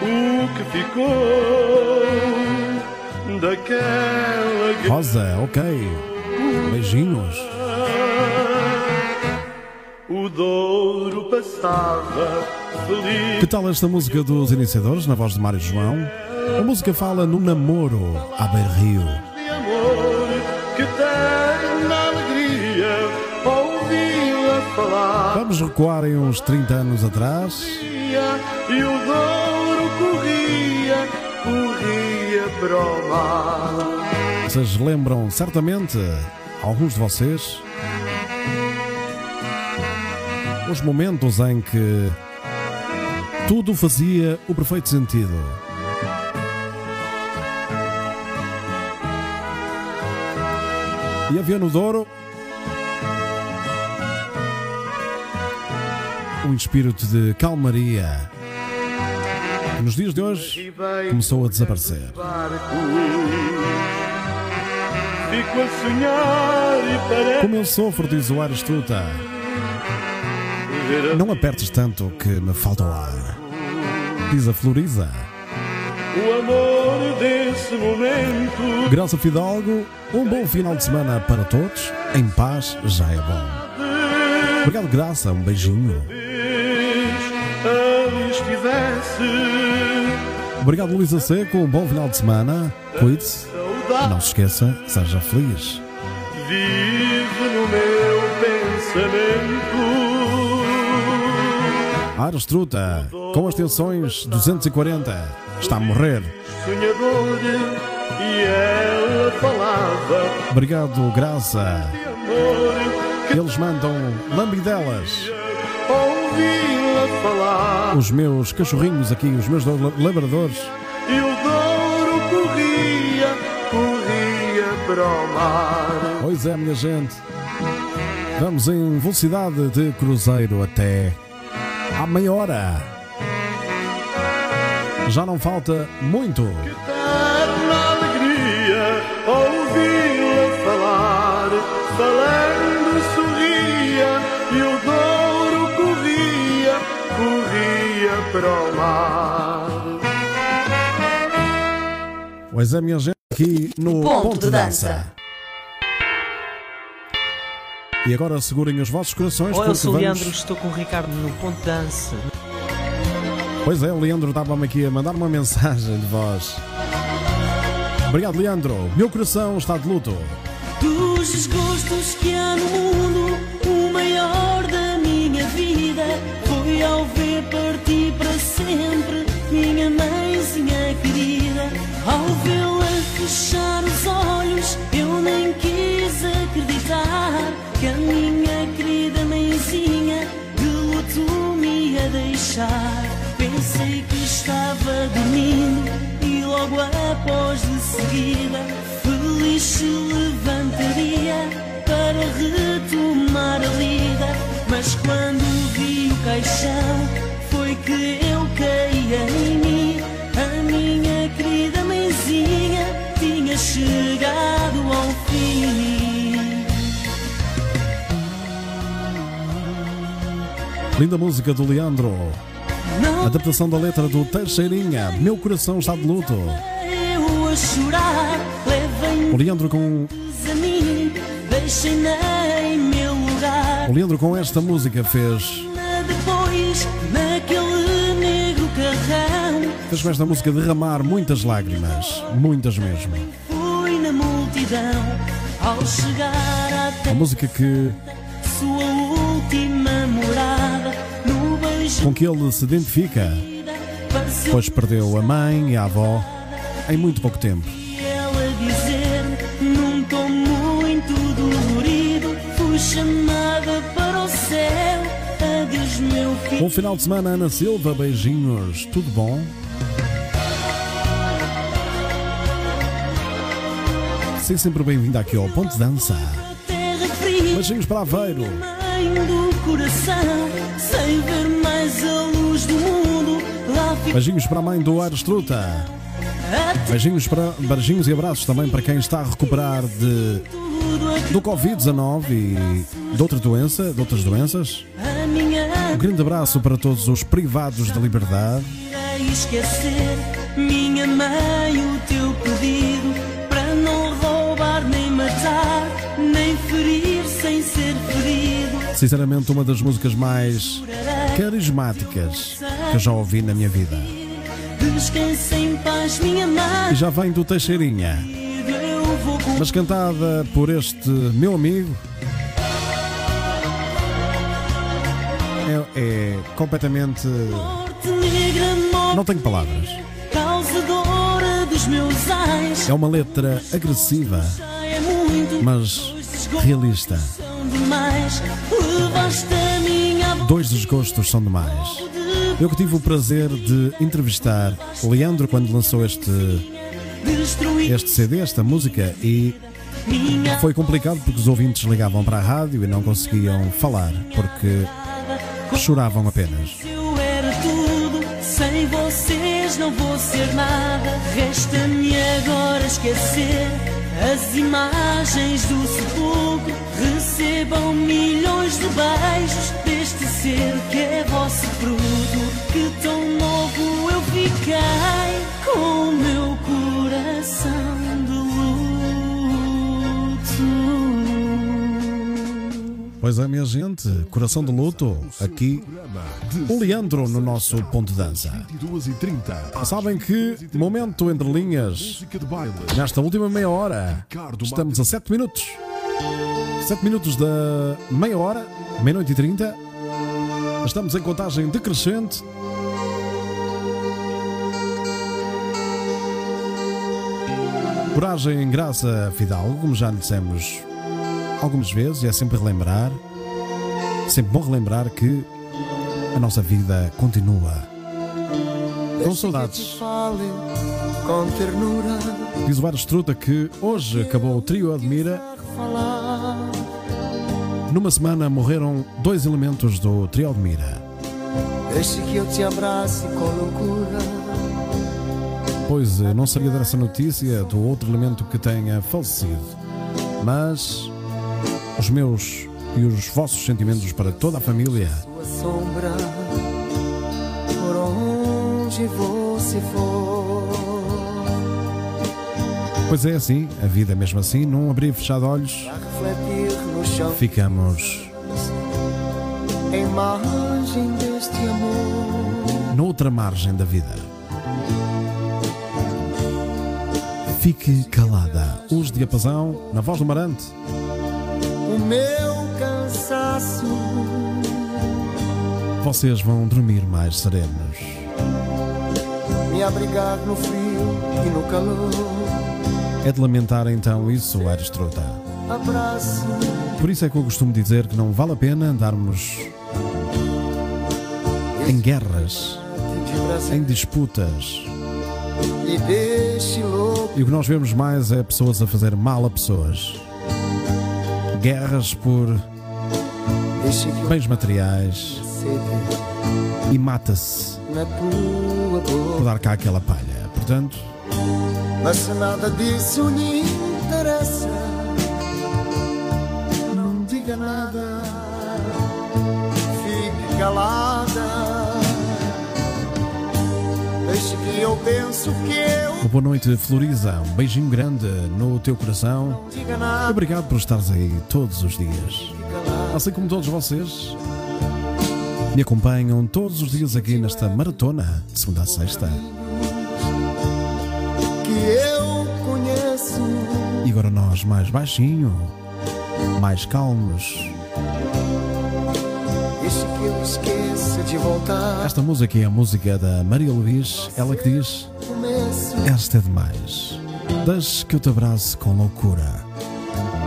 H: o que ficou daquela
A: Rosa, ok. Beijinhos.
H: O Douro passava feliz.
A: Que tal esta música dos iniciadores, na voz de Mário João? A música fala no namoro à beira-rio.
H: de amor que tem na alegria ouvi-la falar.
A: Vamos recuar em uns 30 anos atrás.
H: E o Douro corria, corria para o mar.
A: Vocês lembram certamente, alguns de vocês, os momentos em que tudo fazia o perfeito sentido. E havia no Douro um espírito de calmaria que nos dias de hoje começou a desaparecer.
H: Fico a sonhar e parece
A: Como eu sofro, diz o Aristuta.
H: ver a
A: Não apertes tanto que me falta o ar. Diz a Floriza.
H: o amor desse momento.
A: Graça Fidalgo, um bom final de semana para todos. Em paz já é bom. Obrigado, Graça. Um beijinho. Obrigado, Luísa Seco. Um bom final de semana. Cuide-se. Não se esqueça, seja feliz.
H: vive no meu pensamento.
A: Aristuta, com as tensões 240, está a morrer.
H: Sonhador e ela falava
A: Obrigado, Graça. Eles mandam lambidelas.
H: ouvi-la falar
A: Os meus cachorrinhos aqui, os meus do- labradores.
H: e o corria para o mar.
A: Pois é, minha gente. Vamos em velocidade de cruzeiro até à meia hora. Já não falta muito.
H: Eterna alegria, ouvi-la falar, falando sorria e o Douro corria, corria para o mar.
A: Pois é, minha gente, aqui no
D: Ponto
A: Ponto,
D: de Dança.
A: dança. E agora segurem os vossos corações.
Q: Oi, eu sou o
A: vamos-
Q: Leandro, estou com o Ricardo no ponto de dança.
A: Pois é, o Leandro estava-me aqui a mandar uma [laughs] mensagem de voz. Obrigado, Leandro. Meu coração está de luto.
W: Dos desgostos que há no mundo, o maior da minha vida foi ao ver partir para sempre minha mãezinha que a minha querida mãezinha de luto me ia deixar. Pensei que estava dormindo e logo após de seguida feliz se levantaria para retomar a lida. Mas quando vi o caixão foi que eu caía em mim. A minha querida mãezinha tinha chegado ao fim.
A: Linda música do Leandro. Adaptação da letra do Teixeirinha. Meu coração está de luto. O Leandro com, o Leandro com esta música fez, fez com esta música derramar muitas lágrimas. Muitas mesmo. A música que,
W: sua última morada,
A: com que ele se identifica, pois perdeu a mãe e a avó em muito pouco tempo. Bom final de semana, Ana Silva. Beijinhos. Tudo bom? Seja sempre bem-vinda aqui ao Ponto de Dança. Beijinhos para Aveiro.
W: Do coração, sem ver mais a luz do mundo, lá fica
A: Beijinhos para a mãe do Aires Truta. Beijinhos, para, beijinhos e abraços também para quem está a recuperar de,
W: aqui.
A: do Covid-19 e de, outra doença, de outras doenças. Um grande abraço para todos os privados da liberdade.
W: e esquecer, minha mãe,
A: Sinceramente, uma das músicas mais carismáticas que eu já ouvi na minha vida. E já vem do Teixeirinha, mas cantada por este meu amigo. É, é completamente. Não tenho palavras. É uma letra agressiva,
W: é
A: mas realista.
W: Demais.
A: Dois desgostos são demais. Eu que tive o prazer de entrevistar Leandro quando lançou este, este CD, esta música, e foi complicado porque os ouvintes ligavam para a rádio e não conseguiam falar, porque choravam apenas.
W: Eu era tudo, sem vocês não vou ser nada. Resta-me agora esquecer as imagens do sepulcro. Recebam milhões de beijos deste ser que é vosso fruto. Que tão novo eu fiquei com o meu coração
A: Pois é, minha gente, coração de luto, aqui o Leandro no nosso ponto de dança.
B: 22 30.
A: Sabem que momento entre linhas, nesta última meia hora, estamos a 7 minutos. 7 minutos da meia hora, meia-noite e 30. Estamos em contagem decrescente. Coragem, graça, fidalgo, como já lhe dissemos algumas vezes, e é sempre relembrar, sempre bom relembrar que a nossa vida continua. Com saudades. Diz o Truta que hoje acabou o trio Admira. Numa semana morreram dois elementos do trio Admira.
O: Deixe que eu te abrace com loucura.
A: Pois eu não sabia dessa notícia do outro elemento que tenha falecido. Mas os meus e os vossos sentimentos para toda a família.
O: Tua sombra, por onde você for.
A: Pois é assim, a vida é mesmo assim, num abrir e fechar de olhos, ficamos noutra margem da vida. Fique calada. Os diapasão, na voz do Marante.
O: O meu cansaço,
A: Vocês vão dormir mais serenos.
O: me abrigar no frio e no calor.
A: É de lamentar então isso, Truta.
L: Abraço
A: Por isso é que eu costumo dizer que não vale a pena andarmos em guerras, em disputas.
L: e
A: E o que nós vemos mais é pessoas a fazer mal a pessoas. Guerras por bens materiais e mata-se por dar cá aquela palha. Portanto,
L: Mas se nada disso lhe interessa, não diga nada, fique calada. Deixe que eu penso que eu
A: boa noite, Floriza. Um beijinho grande no teu coração. Obrigado por estares aí todos os dias. Assim como todos vocês me acompanham todos os dias aqui nesta maratona, de segunda a sexta.
L: que eu conheço.
A: E agora nós mais baixinho, mais calmos.
L: Que eu esqueça de voltar.
A: Esta música é a música da Maria Luís, ela que diz: Esta é demais. Deixe que eu te abrace com loucura.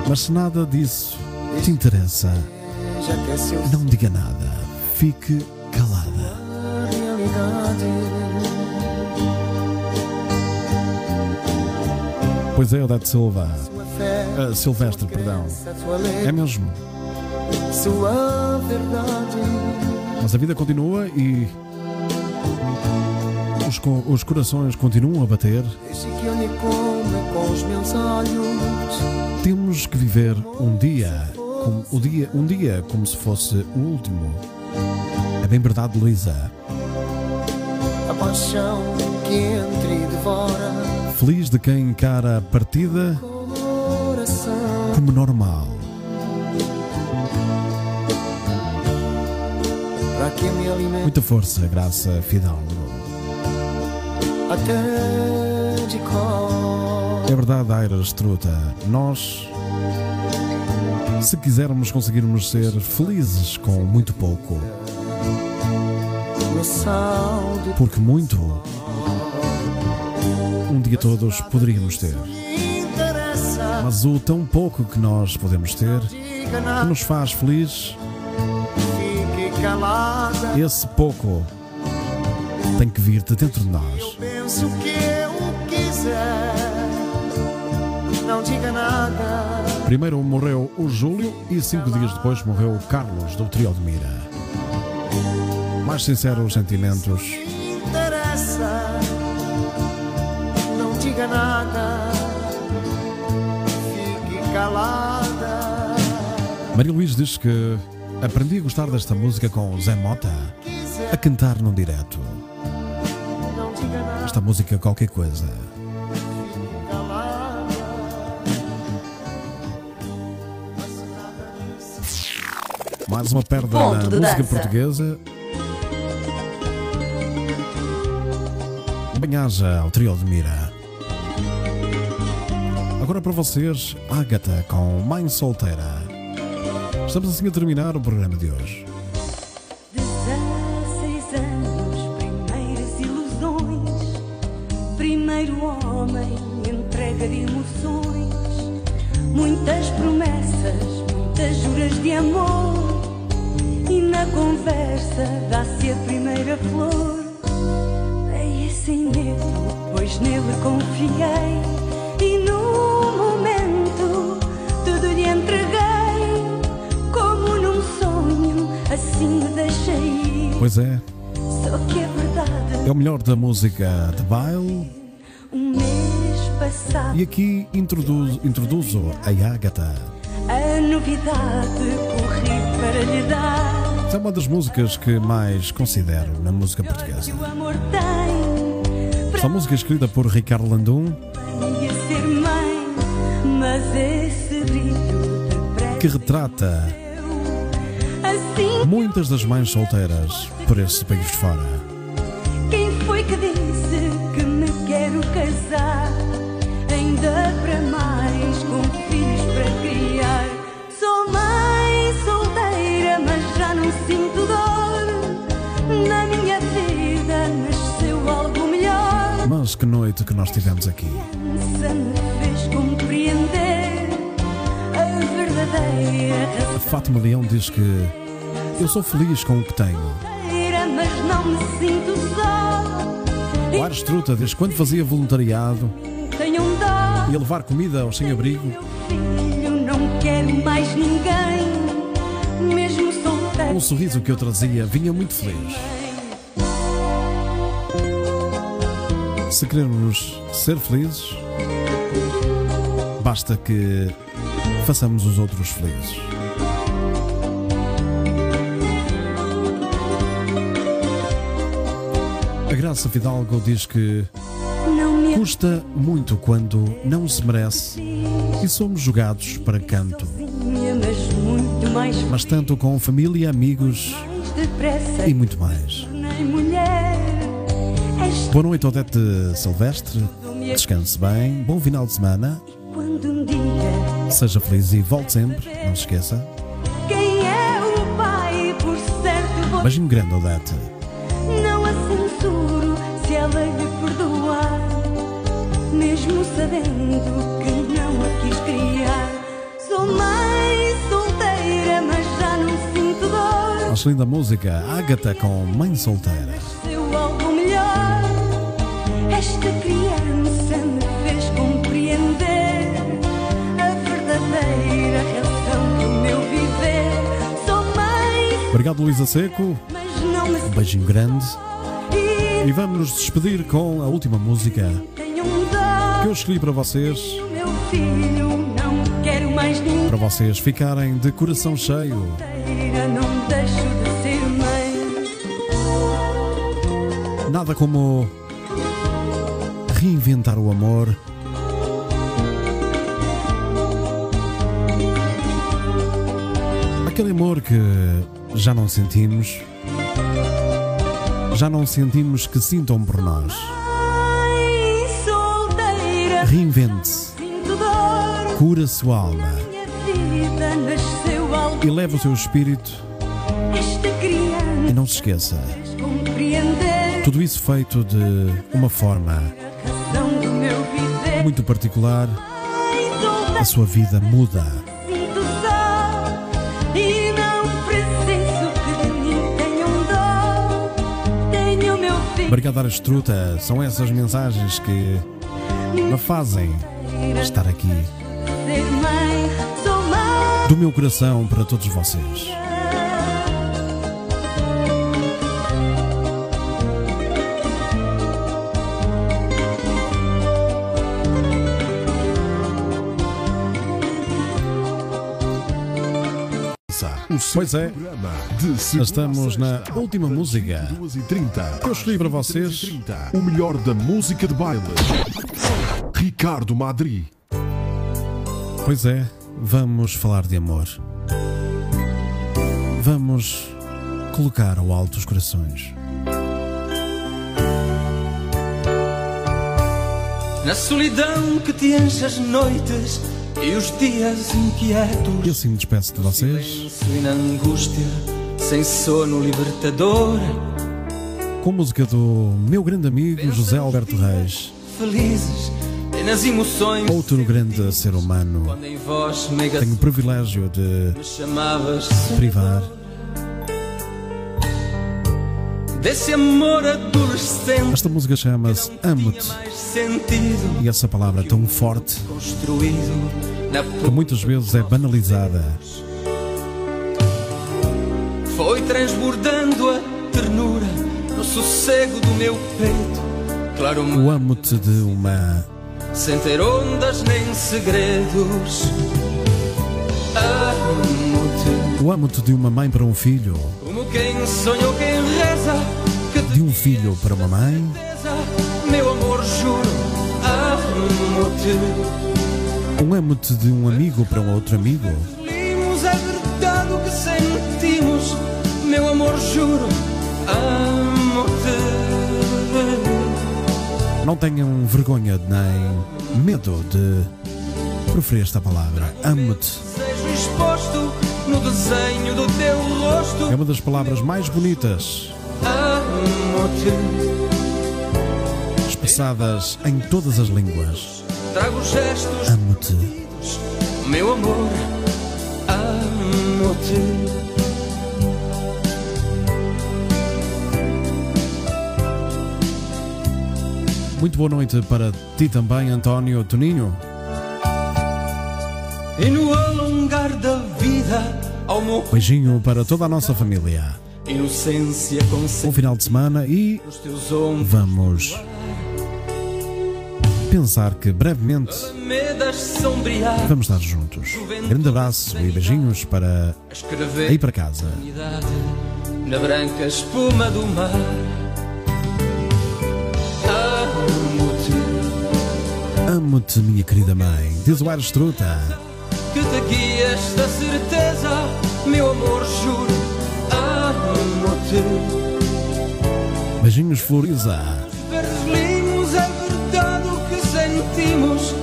A: Mas se nada disso te interessa,
L: é
A: não diga nada. Fique calada. Pois é, Odete Silva. Ah, Silvestre, perdão. É mesmo.
L: sua verdade.
A: Mas a vida continua e os, co- os corações continuam a bater. Temos que viver um dia, como, o dia, um dia como se fosse o último. É bem verdade, Luísa.
L: A paixão que entre e devora
A: Feliz de quem encara a partida como normal. Muita força, Graça Fidalgo. É verdade, Aires Truta. Nós, se quisermos, conseguirmos ser felizes com muito pouco. Porque muito, um dia todos poderíamos ter. Mas o tão pouco que nós podemos ter, que nos faz feliz,
L: calada.
A: esse pouco tem que vir de dentro de nós.
L: Penso que eu quiser. Não diga nada.
A: Primeiro morreu o Júlio e cinco dias depois morreu o Carlos do Trio de Mira. Mais sinceros sentimentos.
L: interessa. Não diga nada. Fique calada.
A: Maria Luís diz que aprendi a gostar desta música com o Zé Mota a cantar num direto. Esta música é qualquer coisa. Mais uma perda
D: Ponto
A: na música
D: dança.
A: portuguesa. Banhaja ao trio de Mira. Agora para vocês, Ágata com Mãe Solteira. Estamos assim a terminar o programa de hoje.
W: 16 anos, primeiras ilusões. Primeiro homem, entrega de emoções. Muitas promessas, muitas juras de amor. E na conversa dá-se a primeira flor. Dei sem medo, pois nele confiei. Assim me ir.
A: Pois é,
W: Só que é verdade,
A: é o melhor da música de baile.
W: um mês passado,
A: E aqui introduzo, introduzo a Ágata.
W: a novidade corri para lhe dar.
A: É uma das músicas que mais considero na música portuguesa.
W: O amor tem
A: Esta música é escrita por Ricardo Landum, que retrata muitas das mães solteiras por esse país de fora.
W: Quem foi que disse que me quero casar? Ainda para mais, com filhos para criar. Sou mãe solteira, mas já não sinto dor. Na minha vida nasceu algo melhor.
A: Mas que noite que nós tivemos aqui. A Fátima Leão diz que eu sou feliz com o que tenho. O Ares Truta diz que quando fazia voluntariado ia levar comida aos sem-abrigo, um sorriso que eu trazia vinha muito feliz. Se queremos ser felizes, basta que façamos os outros felizes. Graça Fidalgo diz que custa muito quando não se merece e somos jogados para canto,
W: mas
A: tanto com família, amigos e muito mais. Boa noite, Odete Silvestre. Descanse bem. Bom final de semana. Seja feliz e volte sempre. Não se esqueça.
W: Quem é o pai, por certo, vou.
A: Beijinho grande, Odete.
W: Sabendo que não a quis criar. Sou mãe solteira, mas já não sinto dor.
A: Acho linda a música. Ágata com Mãe Solteira.
W: Seu algo melhor. Esta criança me fez compreender a verdadeira razão do meu viver. Sou mãe,
A: Obrigado, Luísa Seco. Um beijinho grande.
W: E
A: vamos nos despedir com a última música. Que eu escolhi para vocês.
W: Meu filho, não quero mais ninguém.
A: Para vocês ficarem de coração cheio. Nada como reinventar o amor. Aquele amor que já não sentimos. Já não sentimos que sintam por nós.
W: Mãe solteira,
A: Reinvente,
W: sinto dor.
A: cura a sua alma e leve o seu espírito. E não se esqueça, tudo isso feito de uma forma muito particular. A sua vida muda. Obrigado, Aras Truta. São essas mensagens que me fazem estar aqui. Do meu coração para todos vocês. Pois é. Estamos na última música
B: 22h30
A: que eu escolhi para vocês.
B: 23h30. O melhor da música de baile. Ricardo Madri.
A: Pois é, vamos falar de amor. Vamos colocar ao alto os corações.
G: Na solidão que te enche as noites e os dias inquietos.
A: E assim me despeço de vocês.
G: E na angústia, sem sono libertador.
A: Com música do meu grande amigo José Alberto Reis.
G: Felizes nas emoções.
A: Outro grande ser humano. Tenho o privilégio de privar.
G: desse amor adolescente.
A: Esta música chama-se Amo-te. E essa palavra tão forte que muitas vezes é banalizada.
G: Foi transbordando a ternura no sossego do meu peito. Claro,
A: O amo-te de uma
G: sem ter ondas nem segredos. Amo-te
A: O amo-te de uma mãe para um filho,
G: como quem sonhou, quem reza. Que
A: de um filho para uma mãe,
G: certeza, meu amor, juro. Amo-te.
A: um amo-te de um amigo para um outro amigo,
G: Limos é verdade o que sentimos, meu amor, juro. Amo-te.
A: Não tenham vergonha nem medo de proferir esta palavra. Amo-te.
G: Seja exposto no desenho do teu rosto.
A: É uma das palavras mais bonitas,
G: Amo-te.
A: expressadas em todas as línguas.
G: Trago gestos,
A: Amo-te.
G: meu amor. Amo-te.
A: Muito boa noite para ti também, António Toninho.
G: E no alongar da vida, ao meu
A: Beijinho para toda a nossa família.
G: inocência
A: Um
G: concentra
A: final de semana e vamos pensar que brevemente vamos estar juntos. Grande abraço e beijinhos para aí para casa.
G: na branca espuma do mar. Amo-te,
A: minha querida mãe. Diz o Aires Truta.
G: que te guia esta certeza, meu amor, juro. Amo-te.
A: Beijinhos, Floriza.
G: Verdes limos é verdade o que sentimos.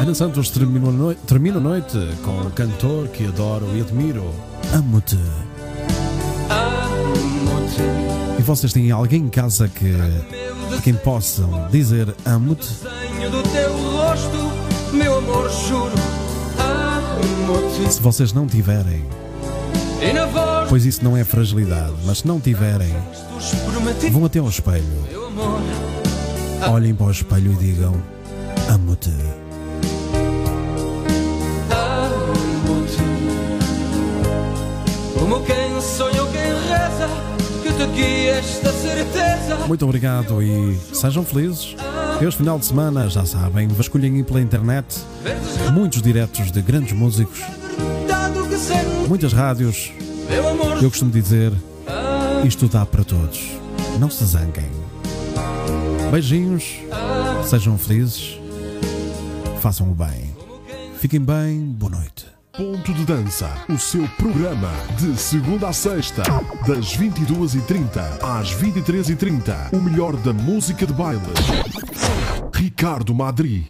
A: Ana Santos termina a noite, termina a noite com um cantor que adoro e admiro. Amo-te.
G: Amo-te.
A: E vocês têm alguém em casa que a quem possam dizer amo-te?
G: Amor, juro. Amo-te.
A: Se vocês não tiverem, pois isso não é fragilidade, mas se não tiverem, vão até ao espelho, olhem para o espelho e digam amo-te.
G: Como quem sonhou, quem reza, que te guia esta certeza.
A: Muito obrigado e sejam felizes. Este final de semana, já sabem, vasculhem pela internet muitos diretos de grandes músicos, muitas rádios. Eu costumo dizer, isto dá para todos. Não se zanguem. Beijinhos, sejam felizes, façam o bem. Fiquem bem, boa noite.
B: Ponto de Dança, o seu programa de segunda a sexta, das 22h30 às 23h30. O melhor da música de baile. Ricardo Madri.